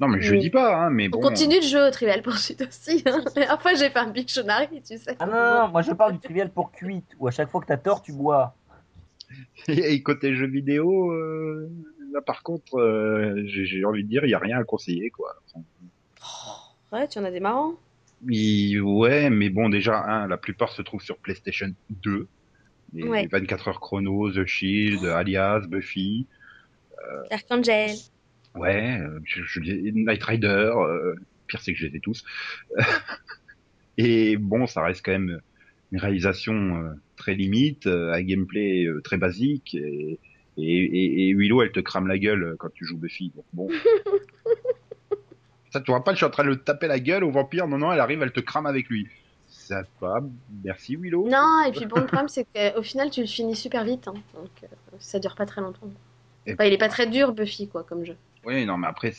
Non, mais je Oui. dis pas, hein, mais On bon. continue de jouer au Trivial Pursuit aussi. Hein. Après, j'ai fait un Pictionary, tu sais. Ah non, non, non, moi je parle du Trivial pour cuite, où à chaque fois que t'as tort, tu bois. Et côté jeux vidéo, euh, là par contre, euh, j'ai j'ai envie de dire, il y a rien à conseiller, quoi. Ouais, tu en as des marrants. Il- ouais, mais bon, déjà, hein, la plupart se trouvent sur PlayStation 2. Les Ouais. 24 heures chrono, The Shield, Alias, Buffy. Archangel. Ouais, euh, je, je Night Rider. euh, pire, c'est que je les ai tous. Et bon, ça reste quand même une réalisation euh, très limite, euh, un gameplay euh, très basique. Et, et, et, et Willow, elle te crame la gueule euh, quand tu joues Buffy. Donc bon. Ça, tu vois pas, je suis en train de le taper la gueule au vampire. Non, non, elle arrive, elle te crame avec lui. Ça va, merci Willow. Non, et puis bon, le problème, c'est qu'au final, tu le finis super vite. hein. Donc, euh, ça dure pas très longtemps. Et- Enfin, il est pas très dur, Buffy, quoi, comme jeu. Oui, non, mais après,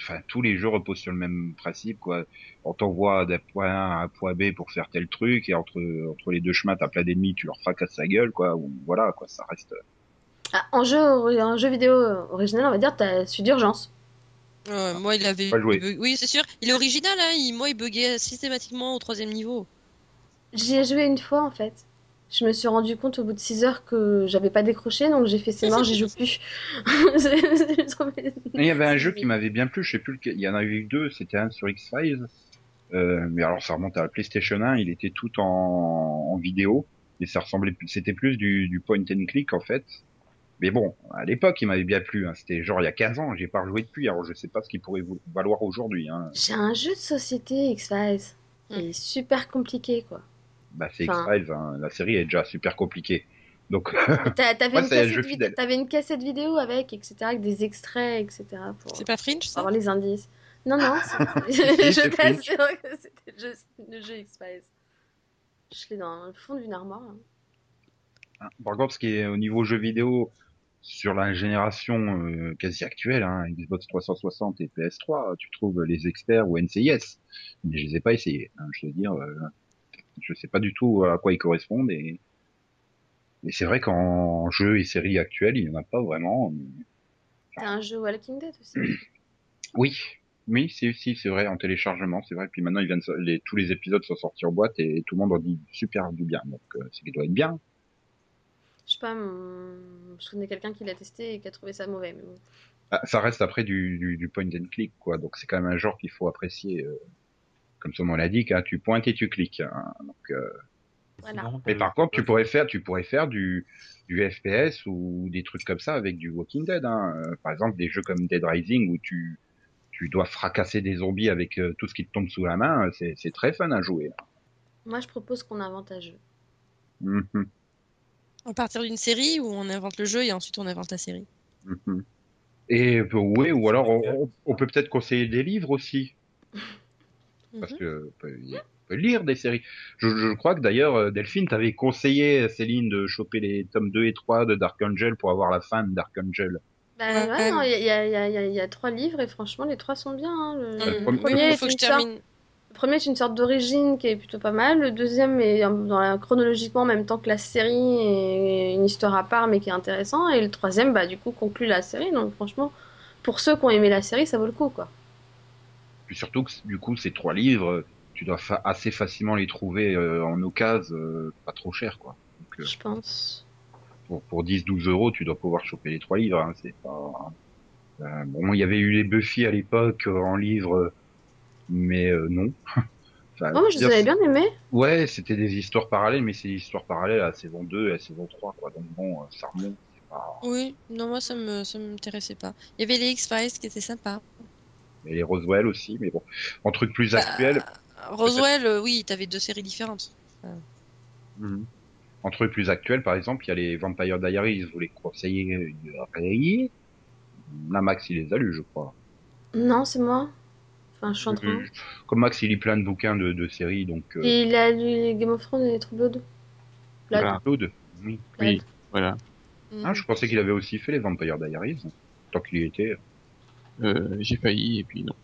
enfin, tous les jeux reposent sur le même principe, quoi. On t'envoie d'un point A à un point B pour faire tel truc, et entre, entre les deux chemins, t'as plein d'ennemis, tu leur fracasses sa gueule, quoi. Ou, voilà, quoi, ça reste. Ah, en, jeu, en jeu vidéo original, on va dire, t'as celui d'urgence. Moi, il avait. Oui, c'est sûr. Il est original, hein. Il... Moi, il buguait systématiquement au troisième niveau. J'y ai joué une fois, en fait. Je me suis rendu compte au bout de 6 heures que j'avais pas décroché, donc j'ai fait c'est mort, j'y joue plus. Il y avait un jeu qui m'avait bien plu, je sais plus lequel. Il y en avait eu deux, c'était un sur X-Files. Euh, mais alors, ça remonte à la PlayStation 1, il était tout en, en vidéo. Et ça ressemblait, plus- c'était plus du, du point and click, en fait. Mais bon, à l'époque, il m'avait bien plu. Hein. C'était genre il y a 15 ans, j'ai pas rejoué depuis. Alors, je sais pas ce qu'il pourrait vous- valoir aujourd'hui. Hein. J'ai un jeu de société X-Files. Il est super compliqué, quoi. Bah, c'est Enfin- X-Files, hein. la série est déjà super compliquée. Donc, T'avais Ouais, une, c'est un cassette jeu une vidéo avec, etc., avec des extraits, etc., pour, C'est pas Fringe, pour ça avoir les indices. Non, non, c'est- je c'est t'assure que c'était le jeu, le jeu X-Files. Je l'ai dans le fond d'une armoire. hein. par contre, ce qui est au niveau jeux vidéo, sur la génération euh, quasi actuelle, hein, Xbox 360 et PS3, tu trouves les experts ou NCIS. Mais je les ai pas essayés. Hein, je veux dire, euh, je sais pas du tout à quoi ils correspondent. Et, et c'est vrai qu'en jeux et séries actuelles, il y en a pas vraiment. T'as un jeu Walking Dead aussi. Oui, oui, c'est si, c'est vrai en téléchargement, c'est vrai. Puis maintenant, ils viennent, les, tous les épisodes sont sortis en boîte et tout le monde en dit super du bien. Donc, euh, c'est qu'il doit être bien. Je sais pas, mon... je connais quelqu'un qui l'a testé et qui a trouvé ça mauvais. Mais bon. Ah, ça reste après du, du, du point and click, quoi. Donc, c'est quand même un genre qu'il faut apprécier. euh, comme son nom l'indique, hein, tu pointes et tu cliques. hein. Donc, euh, Voilà. Mais par contre, tu pourrais faire, tu pourrais faire du, du FPS ou des trucs comme ça avec du Walking Dead. Hein. Euh, Par exemple, des jeux comme Dead Rising où tu, tu dois fracasser des zombies avec euh, tout ce qui te tombe sous la main. C'est, très fun à jouer. Moi, je propose qu'on invente un jeu. Mhm, À partir d'une série où on invente le jeu et ensuite on invente la série. mhm. Et euh, oui, ou alors on, peut peut-être conseiller des livres aussi, parce Mhm. que on peut, on peut lire des séries. Je, je crois que d'ailleurs euh, Delphine t'avait conseillé Céline de choper les tomes 2 et 3 de Dark Angel pour avoir la fin de Dark Angel. Bah, Ouais, il y, a- y, y y trois livres et franchement, les trois sont bien. hein. Le, Mhm. le premier- Il faut que je termine. Le premier est une sorte d'origine qui est plutôt pas mal. Le deuxième est dans la, chronologiquement en même temps que la série et une histoire à part mais qui est intéressant. Et le troisième, bah du coup, conclut la série. Donc franchement, pour ceux qui ont aimé la série, ça vaut le coup quoi. Puis surtout que du coup, ces trois livres, tu dois fa- assez facilement les trouver euh, en occasion, euh, pas trop cher quoi. Donc, euh, Je pense. pour, pour 10-12 euros, tu dois pouvoir choper les trois livres. Hein, c'est pas. Bon, il y avait eu les Buffy à l'époque en livre, mais euh, non. Enfin, Oh, je les avais bien aimés. Ouais, c'était des histoires parallèles, mais c'est des histoires parallèles à la saison 2 et à la saison 3, quoi. Donc bon, euh, ça remonte, pas... Oui, non, moi ça me ça m'intéressait pas. Il y avait les X-Files qui étaient sympas. Et les Roswell aussi, mais bon. En truc plus Bah, actuel, Roswell, euh, oui, t'avais deux séries différentes. Mhm. en truc plus actuel, par exemple, il y a les Vampire Diaries, vous les conseillez euh, Là, Max, il les a lus, je crois. Non, c'est moi. Enfin, je suis en train. Euh, Comme Max, il lit plein de bouquins de, de séries, donc... Euh, Et il a lu Game of Thrones et True Blood. Blood. Voilà. Claude, oui. Oui, voilà. Mhm. Ah, je pensais qu'il avait aussi fait les Vampire Diaries, tant qu'il y était. Euh, j'ai failli et puis non.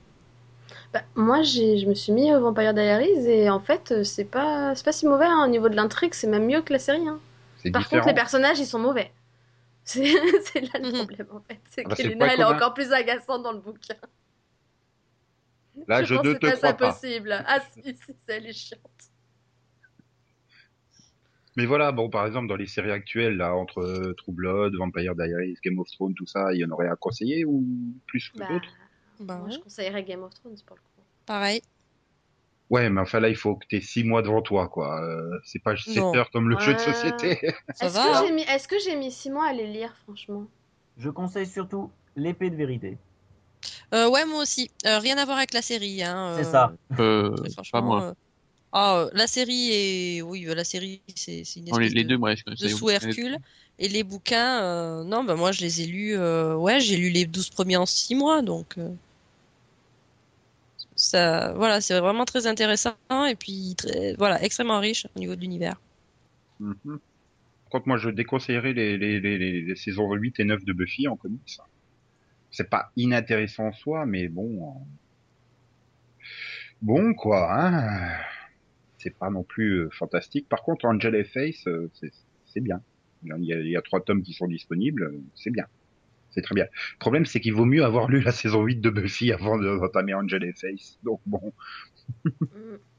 Bah, moi, j'ai, je me suis mis au Vampire Diaries et en fait, euh, c'est pas, c'est pas si mauvais hein. au niveau de l'intrigue, c'est même mieux que la série. Hein. C'est Par différent. contre, les personnages, ils sont mauvais. C'est, c'est là le Mhm. problème en fait. C'est Ah bah, qu'Elena, elle est encore plus agaçante dans le bouquin. Là, je, pense ne te c'est crois ça pas. possible. Ah si, si, si, elle est chiante. Mais voilà, bon, par exemple, dans les séries actuelles, là, entre euh, True Blood, Vampire Diaries, Game of Thrones, tout ça, il y en aurait à conseiller ou plus que Bah, d'autres? Bah moi, ouais, je conseillerais Game of Thrones pour le coup. pareil. Ouais, mais enfin là, il faut que t'aies six mois devant toi, quoi. Euh, c'est pas 7 Non. heures comme le jeu de société. Est-ce que hein. j'ai mis, est-ce que j'ai mis six mois à les lire, franchement? Je conseille surtout l'épée de vérité. Euh, ouais, moi aussi. Euh, rien à voir avec la série. Hein, C'est euh, ça. Euh, très pas franchement. moi. euh, Ah, la série est, oui, euh, la série, c'est une Non, les, espèce les de, deux, moi, je de sous Hercule. Et les bouquins, euh, non, bah moi je les ai lus. euh, ouais, j'ai lu les 12 premiers en 6 mois, donc euh, ça, voilà, c'est vraiment très intéressant et puis très, voilà, extrêmement riche au niveau de l'univers. Mhm. Par contre, moi, je déconseillerais les, les, les, les, les saisons 8 et 9 de Buffy en comics. C'est pas inintéressant en soi, mais bon... euh, Bon, quoi, hein C'est pas non plus euh, fantastique. Par contre, Angel et Face, euh, c'est bien. Il y, a, il y a trois tomes qui sont disponibles, c'est bien. C'est très bien. Le problème, c'est qu'il vaut mieux avoir lu la saison 8 de Buffy avant de- d'entamer Angel et Face. Donc bon.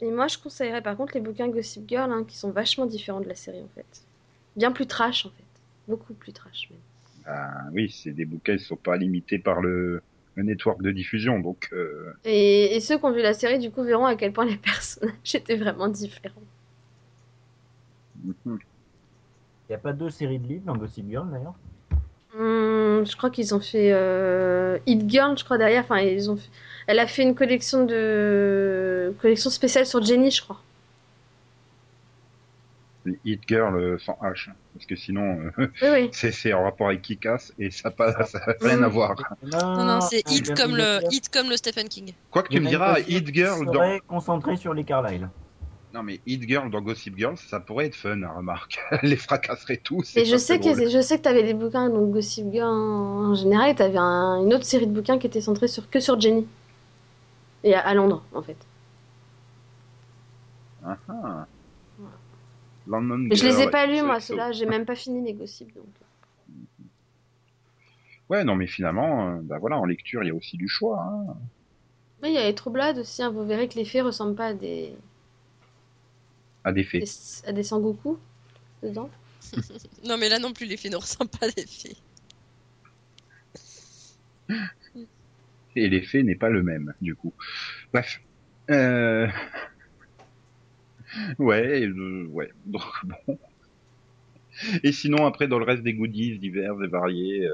Et moi, je conseillerais par contre les bouquins Gossip Girl, hein, qui sont vachement différents de la série en fait. Bien plus trash en fait. Beaucoup plus trash même. Ben oui, c'est des bouquins qui sont pas limités par le, le network de diffusion, donc euh, Et, et ceux qui ont vu la série, du coup, verront à quel point les personnages étaient vraiment différents. mhm. Il n'y a pas deux séries de livres dans Gossip Girl d'ailleurs? Hum, je crois qu'ils ont fait euh, Hit Girl, je crois derrière. Enfin, ils ont fait... Elle a fait une collection de collection spéciale sur Jenny, je crois. Les Hit Girl euh, sans H, parce que sinon euh, Oui, oui. c'est en rapport avec Kick-Ass et ça pas ça a rien à voir. Non, non, c'est y hit comme le, hit comme le Stephen King. Quoi que tu me diras, Hit Girl dans serait concentrée sur les Carlyle. non mais Hit Girl dans Gossip Girl, ça pourrait être fun, hein, remarque. les fracasserait tous. Et je sais que je sais que t'avais des bouquins donc Gossip Girl en, en général. et T'avais un- une autre série de bouquins qui était centrée sur que sur Jenny. Et à, à Londres, en fait. Ah, ah. London je les ai pas lus, moi, ceux-là. J'ai même pas fini les gossips. Donc. Ouais, non mais finalement, euh, bah voilà, en lecture, il y a aussi du choix. Hein. Oui, il y a les Blood aussi. hein. Vous verrez que les fées ressemblent pas à des, À des faits. des- à des Sangoku dedans. Non, mais là non plus, les fées ne ressemblent pas à des fées. Et l'effet n'est pas le même, du coup. Bref. Euh... Ouais, euh, ouais. Donc bon. Et sinon, après, dans le reste des goodies divers et variés, euh,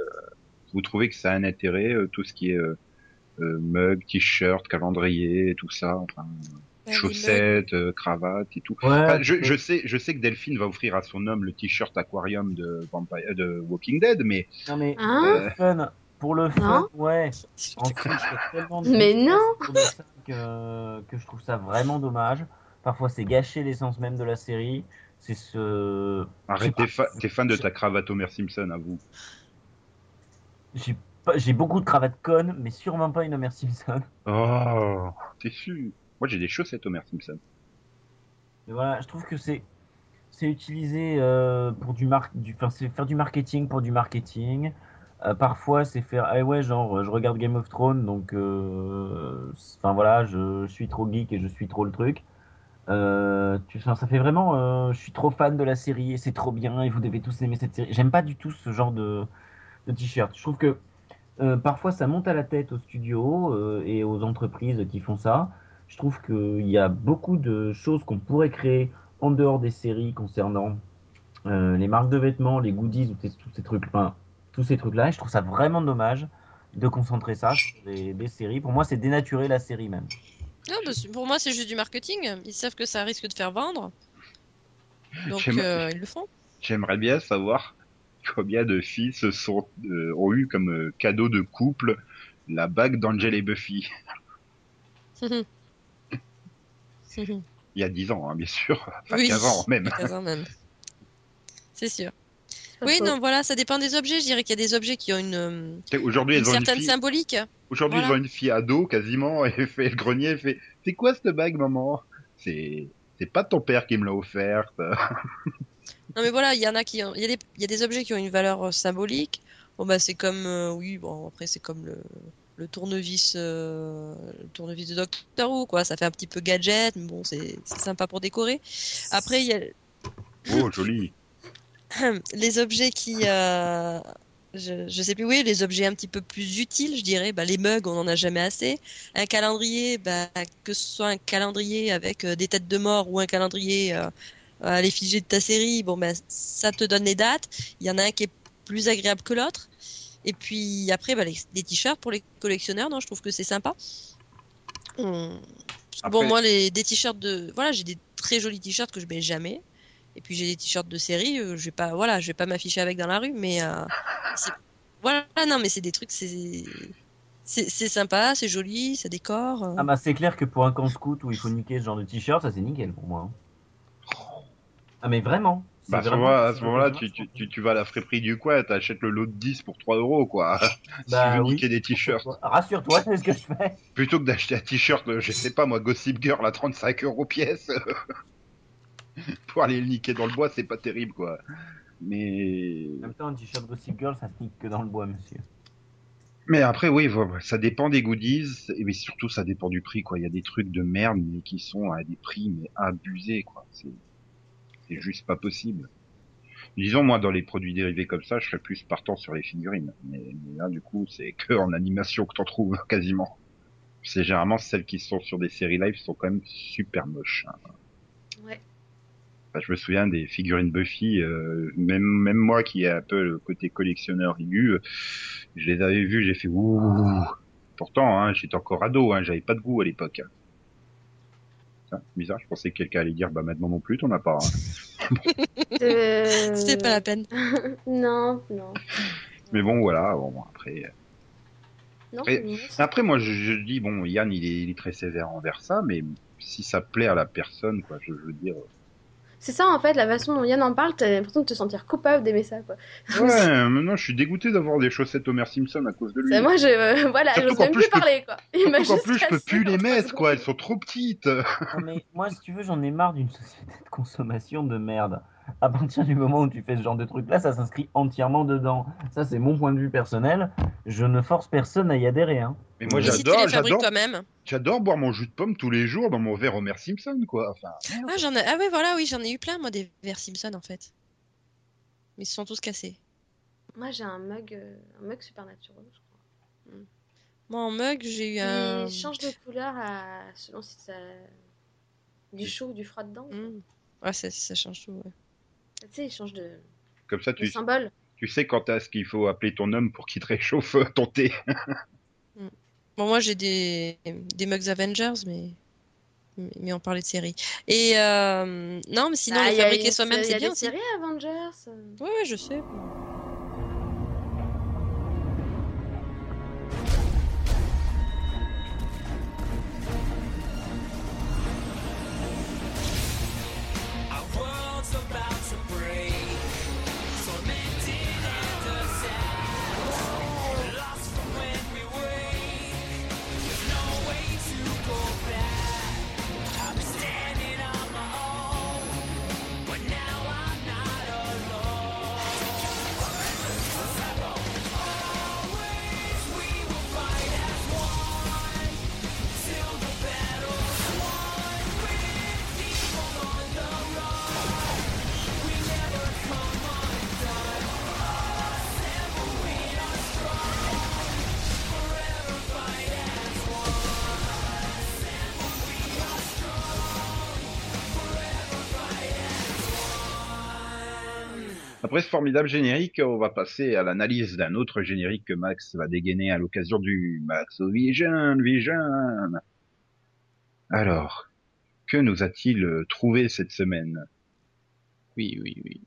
vous trouvez que ça a un intérêt, euh, tout ce qui est euh, mug, t-shirt, calendrier, tout ça, enfin, Ouais, chaussettes, euh, cravates et tout. Ouais, Enfin, je, je sais, je sais que Delphine va offrir à son homme le t-shirt aquarium de Vampire, de Walking Dead, mais Non mais Hein euh, fun. Pour le fun, Non ouais. En fait, tellement de Mais non que je trouve ça vraiment dommage. Parfois, c'est gâcher l'essence même de la série. C'est ce. arrête, t'es, fa- fan de ta cravate Homer Simpson, à vous. J'ai pas- beaucoup de cravates connes, mais sûrement pas une Homer Simpson. Oh, t'es sûr Moi, j'ai des chaussettes Homer Simpson. Mais voilà, je trouve que c'est c'est utilisé euh, pour du mar du, enfin, faire du marketing pour du marketing. Euh, parfois, c'est faire ah ouais genre je regarde Game of Thrones donc euh, enfin voilà je, je suis trop geek et je suis trop le truc. Euh, ça fait vraiment euh, je suis trop fan de la série et c'est trop bien et vous devez tous aimer cette série. J'aime pas du tout ce genre de, t-shirt. Je trouve que euh, parfois ça monte à la tête aux studios et aux entreprises qui font ça. Je trouve qu'il y a beaucoup de choses qu'on pourrait créer en dehors des séries concernant les marques de vêtements, les goodies, ou tous ces trucs-là. Je trouve ça vraiment dommage de concentrer ça sur des séries. Pour moi, c'est dénaturer la série même. Non, bah, pour moi, c'est juste du marketing. Ils savent que ça risque de faire vendre. Donc, euh, ils le font. J'aimerais bien savoir combien de filles se sont, euh, ont eu comme euh, cadeau de couple la bague d'Angel et Buffy. Il y a 10 ans, hein, bien sûr. Enfin, Oui. 15 ans même. 15 ans même. C'est sûr. Oui, non, voilà, ça dépend des objets. Je dirais qu'il y a des objets qui ont une, euh, Aujourd'hui, une une certaine fille. symbolique. Aujourd'hui, Voilà. ils ont une fille ado quasiment et fait le grenier. Elle fait C'est quoi cette bague, maman? C'est c'est pas ton père qui me l'a offerte. Non, mais voilà, il y en a qui ont... y a des... il y a des objets qui ont une valeur euh, symbolique. Bon, bah, c'est comme, euh, oui, bon, après, c'est comme le, le tournevis, euh, le tournevis de Doctor Who, quoi. Ça fait un petit peu gadget, mais bon, c'est c'est sympa pour décorer. Après, il y a Oh, joli. les objets qui, euh, je, je sais plus, oui, les objets un petit peu plus utiles, je dirais. Bah, les mugs, on en a jamais assez. Un calendrier, bah, que ce soit un calendrier avec euh, des têtes de mort ou un calendrier euh, à l'effigie de ta série, bon, bah, ça te donne les dates. Il y en a un qui est plus agréable que l'autre. Et puis après, bah, les, les t-shirts pour les collectionneurs, non, je trouve que c'est sympa. On- Bon, moi, les, des t-shirts de, voilà, j'ai des très jolis t-shirts que je mets jamais. Et puis j'ai des t-shirts de série, euh, je vais pas, voilà, je vais pas m'afficher avec dans la rue, mais euh, c'est- voilà, non, mais c'est des trucs, c'est, c'est, sympa, c'est joli, ça décore. euh. Ah bah c'est clair que pour un camp scout où il faut niquer ce genre de t-shirt, ça c'est nickel pour moi. hein. Ah mais vraiment. c'est Bah, à ce vraiment- moment-là, à c'est ce moment-là, tu, tu, tu, tu vas à la friperie du coin, t'achètes le lot de 10 pour 3 euros, quoi. si Bah tu veux oui. niquer des t-shirts. Rassure-toi, c'est ce que je fais. Plutôt que d'acheter un t-shirt, je sais pas moi, Gossip Girl à 35 euros pièce. pour aller le niquer dans le bois, c'est pas terrible, quoi. Mais... En même temps, un t-shirt Gossip Girl, ça se nique que dans le bois, monsieur. Mais après, oui, ça dépend des goodies, et mais surtout ça dépend du prix, quoi. Il y a des trucs de merde, mais qui sont à des prix, mais abusés, quoi. C'est, c'est juste pas possible. Disons, moi, dans les produits dérivés comme ça, je serais plus partant sur les figurines. Mais, mais là, du coup, c'est que en animation que t'en trouves, quasiment. C'est généralement celles qui sont sur des séries live sont quand même super moches. hein. Je me souviens des figurines Buffy, euh, même même moi qui ai un peu le côté collectionneur aigu, euh, je les avais vues, j'ai fait ouh. Pourtant, hein, j'étais encore ado, hein, j'avais pas de goût à l'époque. hein. Bizarre, je pensais que quelqu'un allait dire bah maintenant non plus, t'en as pas. hein. Euh, C'était pas la peine. Non, non. Mais bon, voilà. Bon, bon, après, Non, Après- après moi je, je dis bon, Yann il est, il est très sévère envers ça, mais si ça plaît à la personne, quoi, je, je veux dire. C'est ça en fait, la façon dont Yann en parle, t'as l'impression de te sentir coupable d'aimer ça quoi. Ouais, maintenant je suis dégoûté d'avoir des chaussettes Homer Simpson à cause de lui. Moi je. euh, voilà, qu'en même plus, je parler quoi. Surtout juste plus je peux plus les en mettre, quoi, elles sont trop petites. Non, mais moi, si tu veux, j'en ai marre d'une société de consommation de merde. À partir du moment où tu fais ce genre de truc-là, ça s'inscrit entièrement dedans. Ça, c'est mon point de vue personnel. Je ne force personne à y adhérer. Hein. Mais moi j'adore, j'adore, j'adore boire mon jus de pomme tous les jours dans mon verre Homer Simpson, quoi. Enfin, Ah, j'en ai... ah ouais, voilà, oui, j'en ai eu plein, moi, des verres Simpson, en fait. Mais ils se sont tous cassés. Moi j'ai un mug, euh, un mug Supernatural, je crois. Moi, en mug, j'ai eu un... Il change de couleur à... selon si ça. Du chaud ou du froid dedans. Hmm. Ouais, ça, ça change tout, ouais. Tu sais, il change de, comme ça de tu, symbole. tu sais quand est-ce qu'il faut appeler ton homme pour qu'il te réchauffe euh, ton thé. Bon, moi, j'ai des... des mugs Avengers, mais... mais- on parlait de séries. Et euh... non, mais sinon, Ah, les il y a fabriquer une- soi-même, il y c'est a bien des séries Avengers. euh. Ouais, ouais, je sais. Après ce formidable générique, on va passer à l'analyse d'un autre générique que Max va dégainer à l'occasion du Max Vision, Vision. Alors, que nous a-t-il trouvé cette semaine? Oui, oui, oui.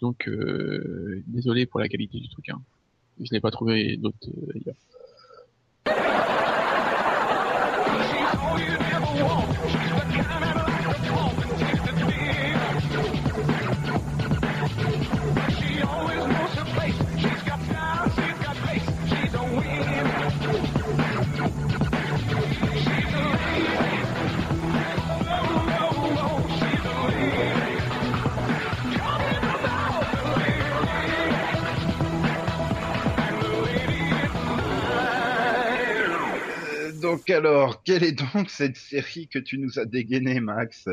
Donc, euh, désolé pour la qualité du truc. Hein. Je n'ai pas trouvé d'autres euh, ailleurs. Donc alors, quelle est donc cette série que tu nous as dégainée, Max?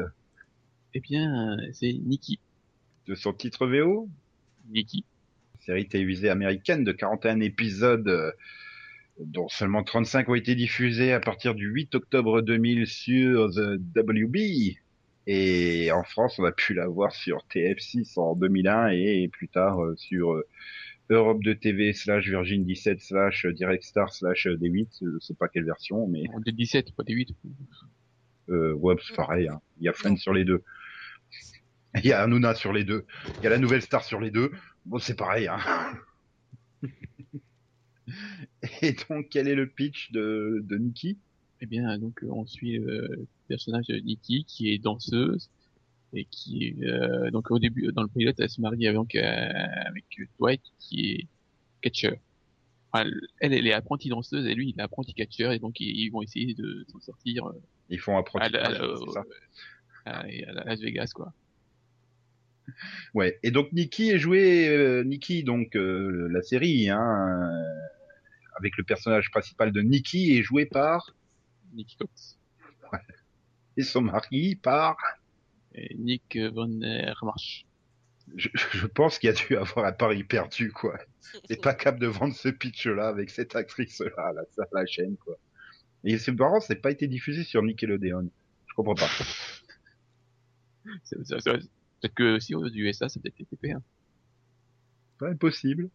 Eh bien, euh, c'est Nikki. De son titre VO Nikki. Série télévisée américaine de 41 épisodes, euh, dont seulement 35 ont été diffusés à partir du 8 octobre 2000 sur The WB. Et en France, on a pu la voir sur TF6 en 2001 et plus tard euh, sur Europe 2 TV slash Virgin 17 slash Direct Star slash D8. Je sais pas quelle version, mais En 2017, pas des 8. euh, ouais, c'est pareil. hein. Il y a Friends sur les deux. Il y a Hanouna sur les deux. Il y a la nouvelle star sur les deux. Bon, c'est pareil. Hein. Et donc, quel est le pitch de, de Nikki? Eh bien, donc euh, on suit euh, le personnage de Nikki qui est danseuse et qui euh, donc au début dans le pilote elle se marie avec euh, avec Dwight qui est catcheur. Enfin, elle elle est apprentie danseuse et lui il est apprenti catcheur et donc ils, ils vont essayer de s'en sortir euh, Ils font un à, à- ça? à- à Las Vegas quoi. Ouais. Et donc Nikki est joué, euh, Nikki donc euh, la série, hein, avec le personnage principal de Nikki est joué par Nikki Cox et son mari par. Et Nick Von Marsh. Je, je pense qu'il y a dû avoir un pari perdu quoi. C'est pas capable de vendre ce pitch-là avec cette actrice-là à la, chaîne quoi. Et c'est marrant, c'est pas été diffusé sur Nickelodeon. Je comprends pas. C'est- c'est- c'est- Peut-être que si aux USA ça peut être TTP. Hein. Pas impossible.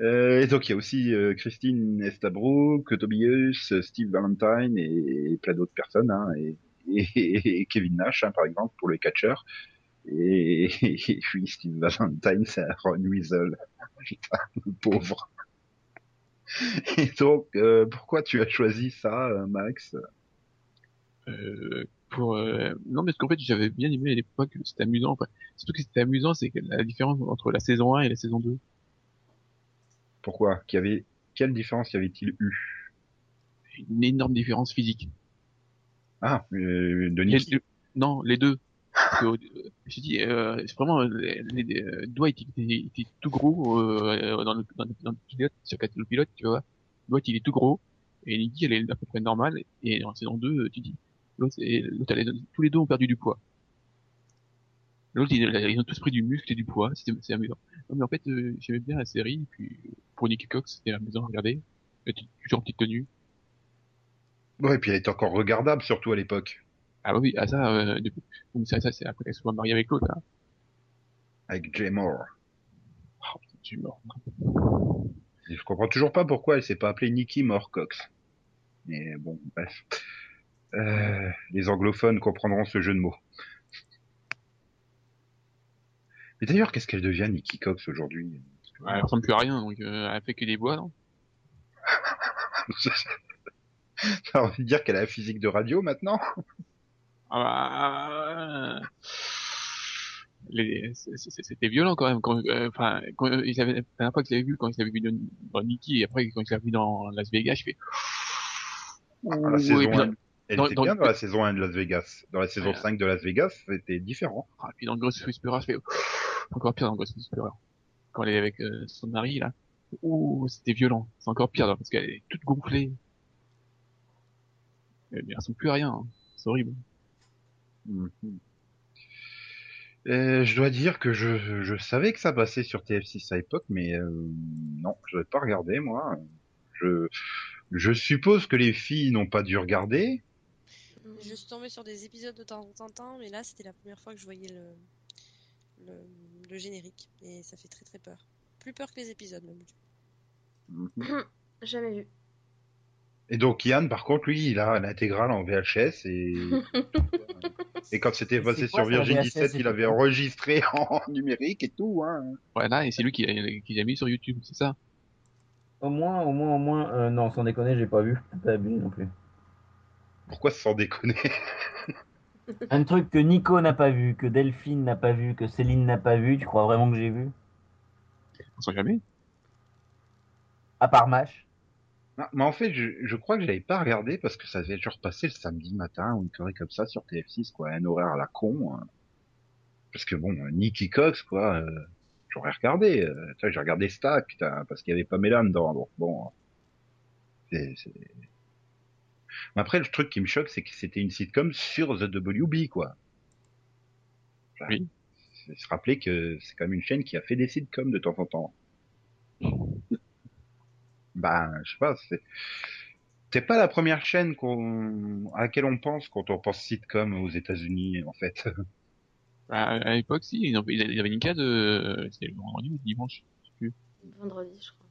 Euh, et donc il y a aussi euh, Christine Estabrook, Tobias, Steve Valentine et, et plein d'autres personnes, hein, et, et- et Kevin Nash hein, par exemple pour les catcheurs. Et, et oui, Steve Valentine, c'est Ron Weasel. Putain, le pauvre. Et donc, euh, pourquoi tu as choisi ça, euh, Max? Euh, pour euh, non parce qu'en fait j'avais bien aimé à l'époque c'était amusant enfin, surtout que c'était amusant c'est que la différence entre la saison 1 et la saison 2 Pourquoi? Qu'il y avait quelle différence y avait-il eu? Une énorme différence physique Ah, euh, de Les- non les deux. Que, euh, je dis euh, c'est vraiment les, les, euh, Dwight il était, il était tout gros euh, dans, le, dans, le, dans le pilote sur le pilote tu vois. Dwight il est tout gros. Et Nicky elle est à peu près normale. Et dans la saison 2 tu dis l'autre tous les deux ont perdu du poids. L'autre ils, ils ont tous pris du muscle et du poids. C'est amusant. Non, mais en fait euh, j'aimais bien la série. Et puis pour Nicky Cox c'était amusant à regarder. Elle était toujours en petite tenue Ouais, et puis elle était encore regardable, surtout à l'époque, ah oui ah ça euh, ça, ça c'est après qu'elle soit mariée avec l'autre hein. avec Jay Moore. oh, mort Et je comprends toujours pas pourquoi elle s'est pas appelée Nikki Moorcox. Mais bon, bref. Euh, les anglophones comprendront ce jeu de mots. Mais d'ailleurs, qu'est-ce qu'elle devient, Nikki Cox, aujourd'hui? Elle ressemble plus à rien donc euh, elle fait que des bois non? J'ai envie de dire qu'elle a la physique de radio maintenant? Ah bah, les- c'est- c'était violent quand même. Quand, euh, enfin, quand euh, ils avaient, la dernière fois que je l'avais vu, quand je l'avais vu dans, Nicky, et après quand je l'avais vu dans Las Vegas, je fais. Ah, la saison et puis dans- 1, elle dans- était dans- bien dans la saison 1 de Las Vegas. Dans la saison Ouais. 5 de Las Vegas, c'était différent. ah, puis dans Ghost Whisperer, je fais encore pire dans Ghost Whisperer. Quand elle est avec euh, son mari là, ouh, c'était violent. C'est encore pire là, parce qu'elle est toute gonflée. Elle ne ressemble plus à rien. hein. C'est horrible. Mhm. Euh, je dois dire que je, je savais que ça passait sur TF6 à l'époque, mais euh, non, je n'avais pas regardé moi. Je, je suppose que les filles n'ont pas dû regarder. Je suis tombée sur des épisodes de temps en temps, mais là, c'était la première fois que je voyais le, le, le générique et ça fait très très peur. Plus peur que les épisodes même. Mhm. Jamais vu. Et donc Yann, par contre, lui, il a l'intégrale en VHS et et quand c'était passé quoi, sur Virgin VHS, 17, il avait enregistré en numérique et tout. Hein. Voilà, et c'est lui qui l'a qui l'a mis sur YouTube, c'est ça? Au moins, au moins, au moins, euh, non, sans déconner, j'ai pas vu. Pas abusé non plus. Pourquoi sans déconner? Un truc que Nico n'a pas vu, que Delphine n'a pas vu, que Céline n'a pas vu, tu crois vraiment que j'ai vu? On sait jamais. À part Mash. Ah, Mais en fait, je, je crois que j'avais pas regardé parce que ça devait genre passer le samedi matin ou une connerie comme ça sur TF6, quoi, un horaire à la con. hein. Parce que bon, Nicky Cox, quoi, euh, j'aurais regardé. Euh, tu vois, j'ai regardé Stack, putain, parce qu'il y avait Pamela dedans. Donc bon, c'est, c'est... Mais après, le truc qui me choque, c'est que c'était une sitcom sur The WB, quoi. Enfin, Oui. se rappeler que c'est quand même une chaîne qui a fait des sitcoms de temps en temps. Ben, je sais pas, c'est c'est pas la première chaîne qu'on à laquelle on pense quand on pense sitcom aux États-Unis en fait. À, à l'époque, si, il y avait une case, euh, c'était le vendredi ou le dimanche, je sais plus. Vendredi, je crois.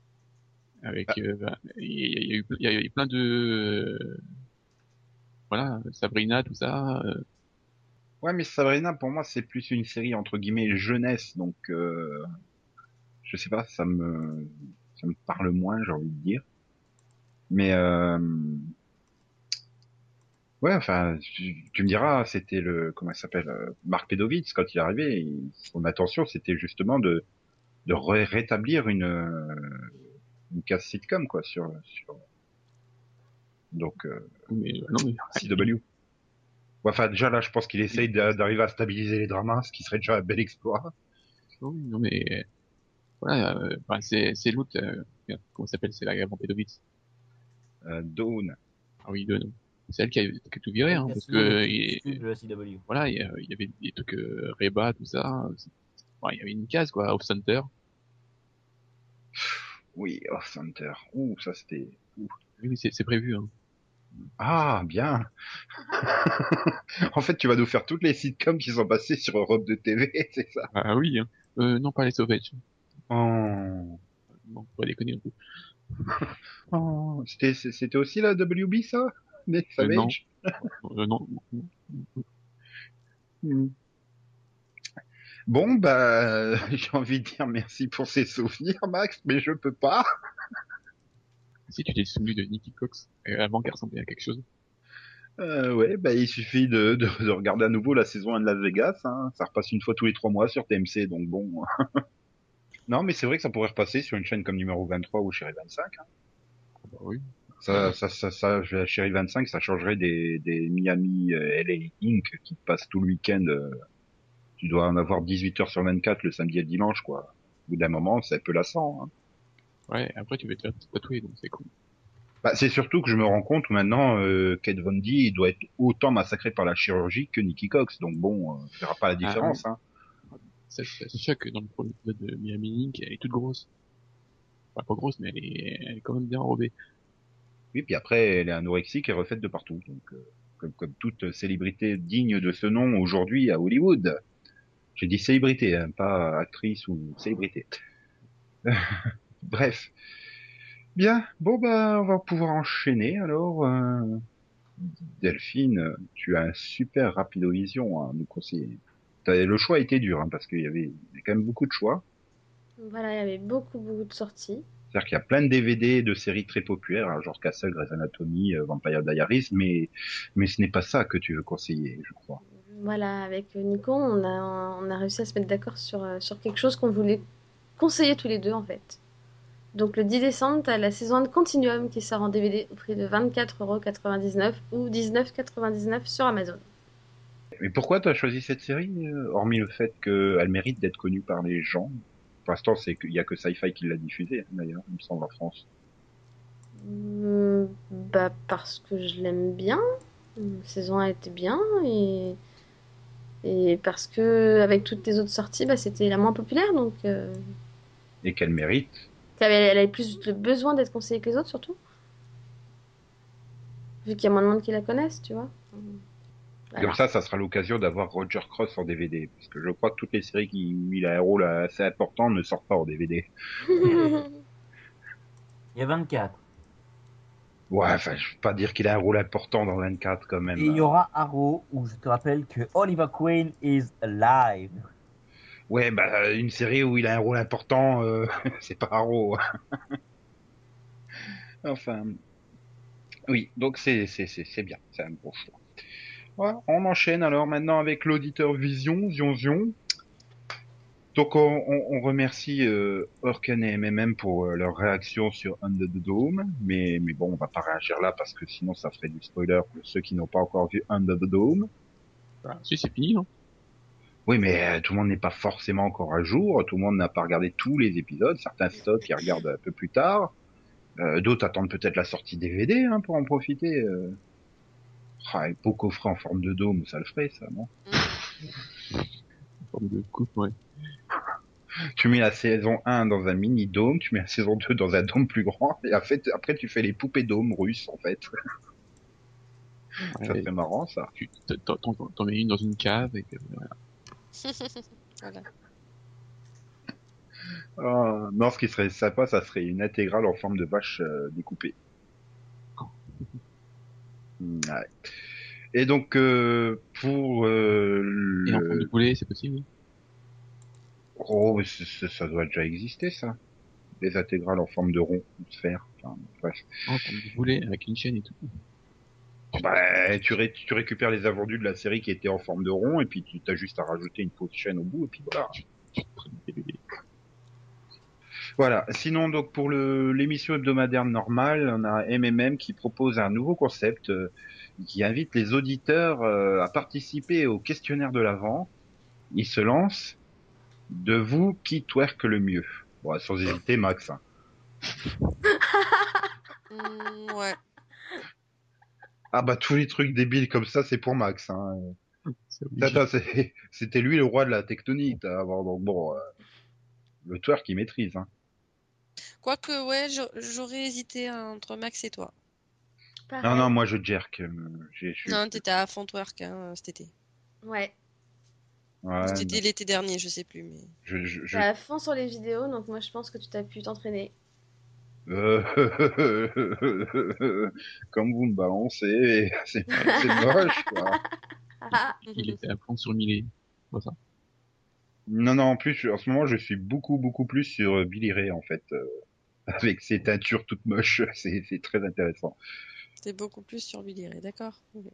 Avec, euh, bah, il y, a- eu, il y a eu plein de, voilà, Sabrina, tout ça. euh, Ouais, mais Sabrina pour moi c'est plus une série entre guillemets jeunesse donc euh, je sais pas, ça me ça me parle moins, j'ai envie de dire. Mais euh, ouais, enfin, tu, me diras, c'était le comment il s'appelle, euh, Marc Pedovitz quand il est arrivé, son intention c'était justement de de ré- rétablir une euh, une case sitcom quoi sur sur donc euh, mais, non, mais, CW. Enfin déjà là, je pense qu'il essaye d'a- d'arriver à stabiliser les dramas, ce qui serait déjà un bel exploit. Oui, non, mais, voilà, euh, enfin, c'est, c'est l'autre, euh, comment ça s'appelle, c'est la Pedovitz. Euh, Dawn. Ah oui, Dawn. C'est elle qui a, qui a tout viré, hein, parce que, il, excuse de la CW. voilà, il y, a- il y avait des trucs, euh, Reba, tout ça. il y avait une case, quoi, Off Center. Oui, Off Center. Ouh, ça c'était. ouh. Oui, oui, c'est, c'est prévu, hein. Ah, bien. en fait, tu vas nous faire toutes les sitcoms qui sont passées sur Europe de TV, c'est ça? Ah oui, hein. Euh, non, pas les Sauvages. Oh. Faut pas déconner un peu. Oh. C'était c'était aussi la WB ça, les Euh, non. Euh, non. Hmm. Bon, bah, j'ai envie de dire merci pour ces souvenirs, Max, mais je peux pas. Si tu t'es souvenu de Nicky Cox, euh, avant qu'elle ressemblait à quelque chose. Euh, ouais, bah, il suffit de, de, de regarder à nouveau la saison 1 de Las Vegas. Hein. Ça repasse une fois tous les trois mois sur TMC, donc bon. Non, mais c'est vrai que ça pourrait repasser sur une chaîne comme numéro 23 ou Chérie 25. Hein. Bah oui. Ça, ça, ça, ça, Chérie 25, ça changerait des, des Miami euh, LA Inc. qui passent tout le week-end. euh, tu dois en avoir 18 heures sur 24 le samedi et le dimanche, quoi. Au bout d'un moment, c'est un peu lassant. Hein. Ouais, après tu vas te tatouer, donc c'est cool. Bah, c'est surtout que je me rends compte maintenant, euh, Kate Von D il doit être autant massacré par la chirurgie que Nicky Cox. Donc bon, euh, on verra pas la différence. Hein. Ça se choque dans le premier de Miami Link, elle est toute grosse. Enfin, pas grosse, mais elle est, elle est quand même bien enrobée. Oui, puis après, elle est anorexique et refaite de partout. Donc, euh, comme, toute célébrité digne de ce nom aujourd'hui à Hollywood. J'ai dit célébrité, hein, pas actrice ou célébrité. Bref. Bien, bon bah on va pouvoir enchaîner alors. euh, Delphine, tu as un super rapidovision à nous conseiller. Le choix a été dur hein, parce qu'il y avait quand même beaucoup de choix. Voilà, il y avait beaucoup, beaucoup de sorties. C'est-à-dire qu'il y a plein de DVD de séries très populaires, hein, genre Castle, Grey's Anatomy, euh, Vampire Diaries, mais mais ce n'est pas ça que tu veux conseiller, je crois. Voilà, avec Nico, on a, on a réussi à se mettre d'accord sur, euh, sur quelque chose qu'on voulait conseiller tous les deux, en fait. Donc le 10 décembre, tu as la saison 1 de Continuum qui sort en DVD au prix de 24,99€ ou 19,99€ sur Amazon. Mais pourquoi tu as choisi cette série, euh, hormis le fait qu'elle mérite d'être connue par les gens? Pour l'instant, c'est qu'il y a que Sci-Fi qui l'a diffusée, d'ailleurs, il me semble, en France. Hmm, bah parce que je l'aime bien. La saison 1 était bien et, et parce que avec toutes les autres sorties, bah, c'était la moins populaire, donc euh, Et qu'elle mérite. elle, elle avait plus le besoin d'être conseillée que les autres, surtout. Vu qu'il y a moins de monde qui la connaissent, tu vois. Voilà. Comme ça, ça sera l'occasion d'avoir Roger Cross en DVD. Parce que je crois que toutes les séries qui où il a un rôle assez important ne sortent pas en DVD. Il y a 24. Ouais, enfin, je veux pas dire qu'il a un rôle important dans 24 quand même. Et il y aura Arrow où je te rappelle que Oliver Queen is alive. Ouais, bah, une série où il a un rôle important, euh, c'est pas Arrow. enfin, oui, donc c'est c'est c'est c'est bien, c'est un bon choix. On enchaîne alors maintenant avec l'auditeur Vision, Zion Zion. Donc on, on, on remercie euh, Orkan et MMM pour euh, leur réaction sur Under the Dome, mais mais bon, on va pas réagir là parce que sinon ça ferait du spoiler pour ceux qui n'ont pas encore vu Under the Dome. Bah, si, c'est fini, non Oui, mais euh, tout le monde n'est pas forcément encore à jour. Tout le monde n'a pas regardé tous les épisodes. Certains stocks ils regardent un peu plus tard. Euh, D'autres attendent peut-être la sortie DVD hein, pour en profiter. Ah, et beau coffret en forme de dôme, ça le ferait, ça, non En forme de coupe, ouais. Tu mets la saison 1 dans un mini dôme, tu mets la saison 2 dans un dôme plus grand, et en fait, après tu fais les poupées dômes russes, en fait. ça serait marrant, ça. tu t'en- t'en t'en mets une dans une cave et voilà. voilà. Ah, non, ce qui serait sympa, ça serait une intégrale en forme de vache euh, découpée. Mm, Ouais. Et donc euh, pour euh, Et en forme de poulet, c'est possible oh, mais ça doit déjà exister ça, des intégrales en forme de rond, de sphère. Enfin, bref. En forme de poulet avec une chaîne et tout. Bah, tu, ré- tu récupères les invendus de la série qui étaient en forme de rond et puis tu as juste à rajouter une fausse chaîne au bout et puis voilà. Voilà. Sinon, donc pour le l'émission hebdomadaire normale, on a MMM qui propose un nouveau concept euh, qui invite les auditeurs euh, à participer au questionnaire de l'avant. Il se lance. De vous, qui twerk le mieux Bon, sans hésiter, Max. hein. Mm, ouais. Ah bah tous les trucs débiles comme ça, c'est pour Max. Hein. C'était lui le roi de la tectonique. à avoir. Donc bon, euh, le twerk il maîtrise. Hein. Quoique, ouais, j'a- j'aurais hésité entre Max et toi. Non, Pareil. non, moi je jerk. euh, j'ai- je suis- Non, t'étais à fond hein, cet été. Ouais. Ouais, C'était l'été dernier, je sais plus, mais. je, je, je- T'es à fond sur les vidéos, donc moi je pense que tu t'as pu t'entraîner. Euh, Comme vous me balancez, c'est moche, quoi. Il était à fond sur Millet. Voilà ça. Non, non, en plus, en ce moment, je suis beaucoup, beaucoup plus sur Billy Ray, en fait. euh, avec ses teintures toutes moches, c'est c'est très intéressant. T'es beaucoup plus sur Billy Ray, d'accord Ok.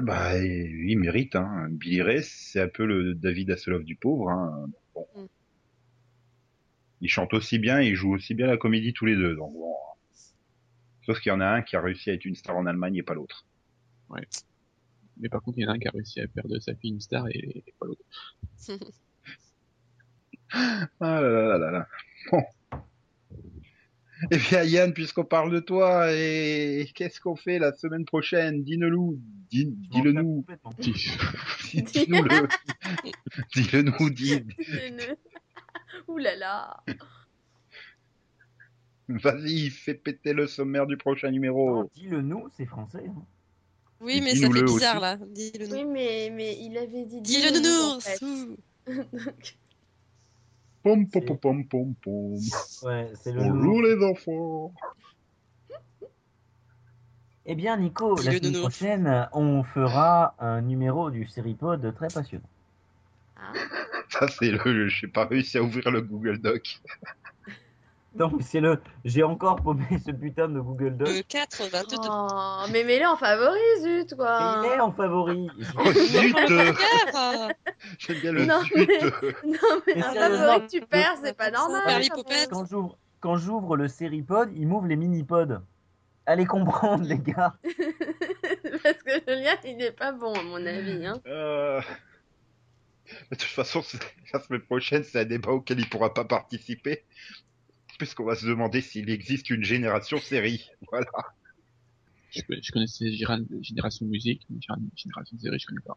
Bah, il mérite, hein. Billy Ray, c'est un peu le David Hasselhoff du pauvre, hein. Bon. Mm. Il chante aussi bien, et il joue aussi bien la comédie tous les deux, donc bon. Sauf qu'il y en a un qui a réussi à être une star en Allemagne et pas l'autre. Mais par contre, il y en a un qui a réussi à faire de sa fille une star et, et pas l'autre. Ah là là là là là. Bon. Eh bien, Yann, puisqu'on parle de toi, et qu'est-ce qu'on fait la semaine prochaine? Dis-le-nous. Dis-le-nous. tape complètement. Dis-nous-le. Dis-le nous. Dis. Ouh là là. Vas-y, fais péter le sommaire du prochain numéro. Dis-le nous, c'est français. hein. Oui, mais ça fait bizarre aussi. là. Dis-le nous. Oui, mais, mais il avait dit. Dis-le dis-le-nous, en nounours Pom, pom, pom, pom, pom, pom. Ouais, c'est le Bonjour les enfants. Eh bien, Nico, la Dis-le semaine prochaine, on fera un numéro du Seripod très passionnant. ah. Ça, c'est le, j'ai pas réussi à ouvrir le Google Doc. Donc, c'est le. J'ai encore paumé ce putain de Google Doc. Le 4, 22. Oh, mais mets-le en favori, zut, quoi. il est en favori. Oh zut Ah, J'aime bien le Non, zut. Non, mais Mais un favori que tu perds, c'est pas normal. Quand j'ouvre, quand j'ouvre le Seripod, il m'ouvre les mini-pods. Allez comprendre, les gars. Parce que Julien, il est pas bon, à mon avis. Hein. Euh, De toute façon, la semaine prochaine, c'est un débat auquel il pourra pas participer, puisqu'on va se demander s'il existe une génération série. Voilà. Je, je connaissais Génération Génération Musique, mais Génération Génération Série, je connais pas.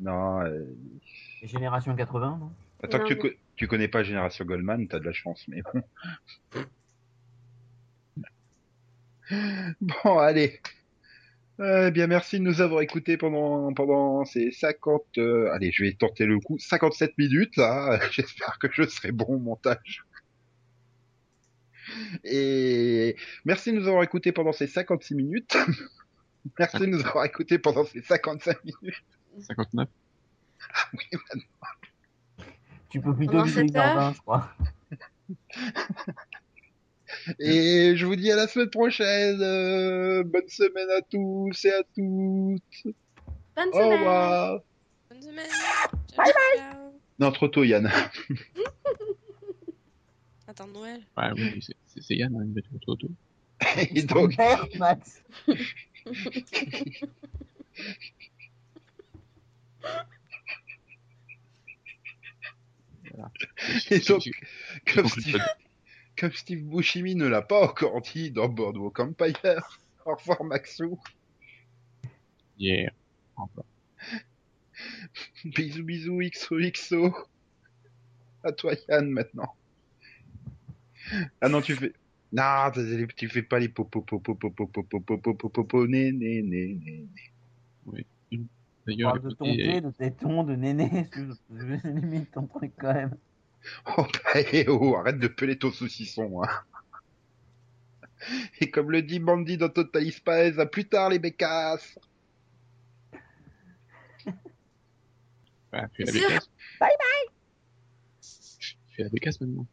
Non, euh, Génération 80, non? Attends Non, que tu, mais- tu connais pas Génération Goldman, t'as de la chance, mais bon. Bon, allez. Eh bien, merci de nous avoir écoutés pendant pendant ces 50. euh, allez, je vais tenter le coup. 57 minutes. Là, j'espère que je serai bon au montage. Et merci de nous avoir écoutés pendant ces 56 minutes. merci de nous avoir écoutés pendant ces 55 minutes. 59. Oui, Tu peux plutôt heure Jardin, je crois. Et je vous dis à la semaine prochaine. euh, bonne semaine à tous et à toutes. Bonne Au semaine. revoir. Bonne semaine. Ciao, ciao. Non, trop tôt, Yann. Attends Noël. Ouais, oui, c'est- Yann, hein, il va être autour autour. Et donc, Max. et donc, comme Steve, comme Steve Buscemi ne l'a pas encore dit dans Boardwalk Empire. Au revoir, Maxou. Yeah. Encore. Bisous, bisous, XOXO. À toi, Yann, maintenant. Ah non, tu fais... Non, tu fais pas les popo popo popo popo popo popo popo né né né né. D'ailleurs, Parle de ton écoutez, thé, de tes tons, de néné. Je, je, je limite ton truc quand même. Oh, bah, eh oh, arrête de peler ton saucisson, hein. Et comme le dit Bandy dans Total Spies, à plus tard les bécasses. bah, fais la Sûr bécasse. Bye Fais la bécasse maintenant.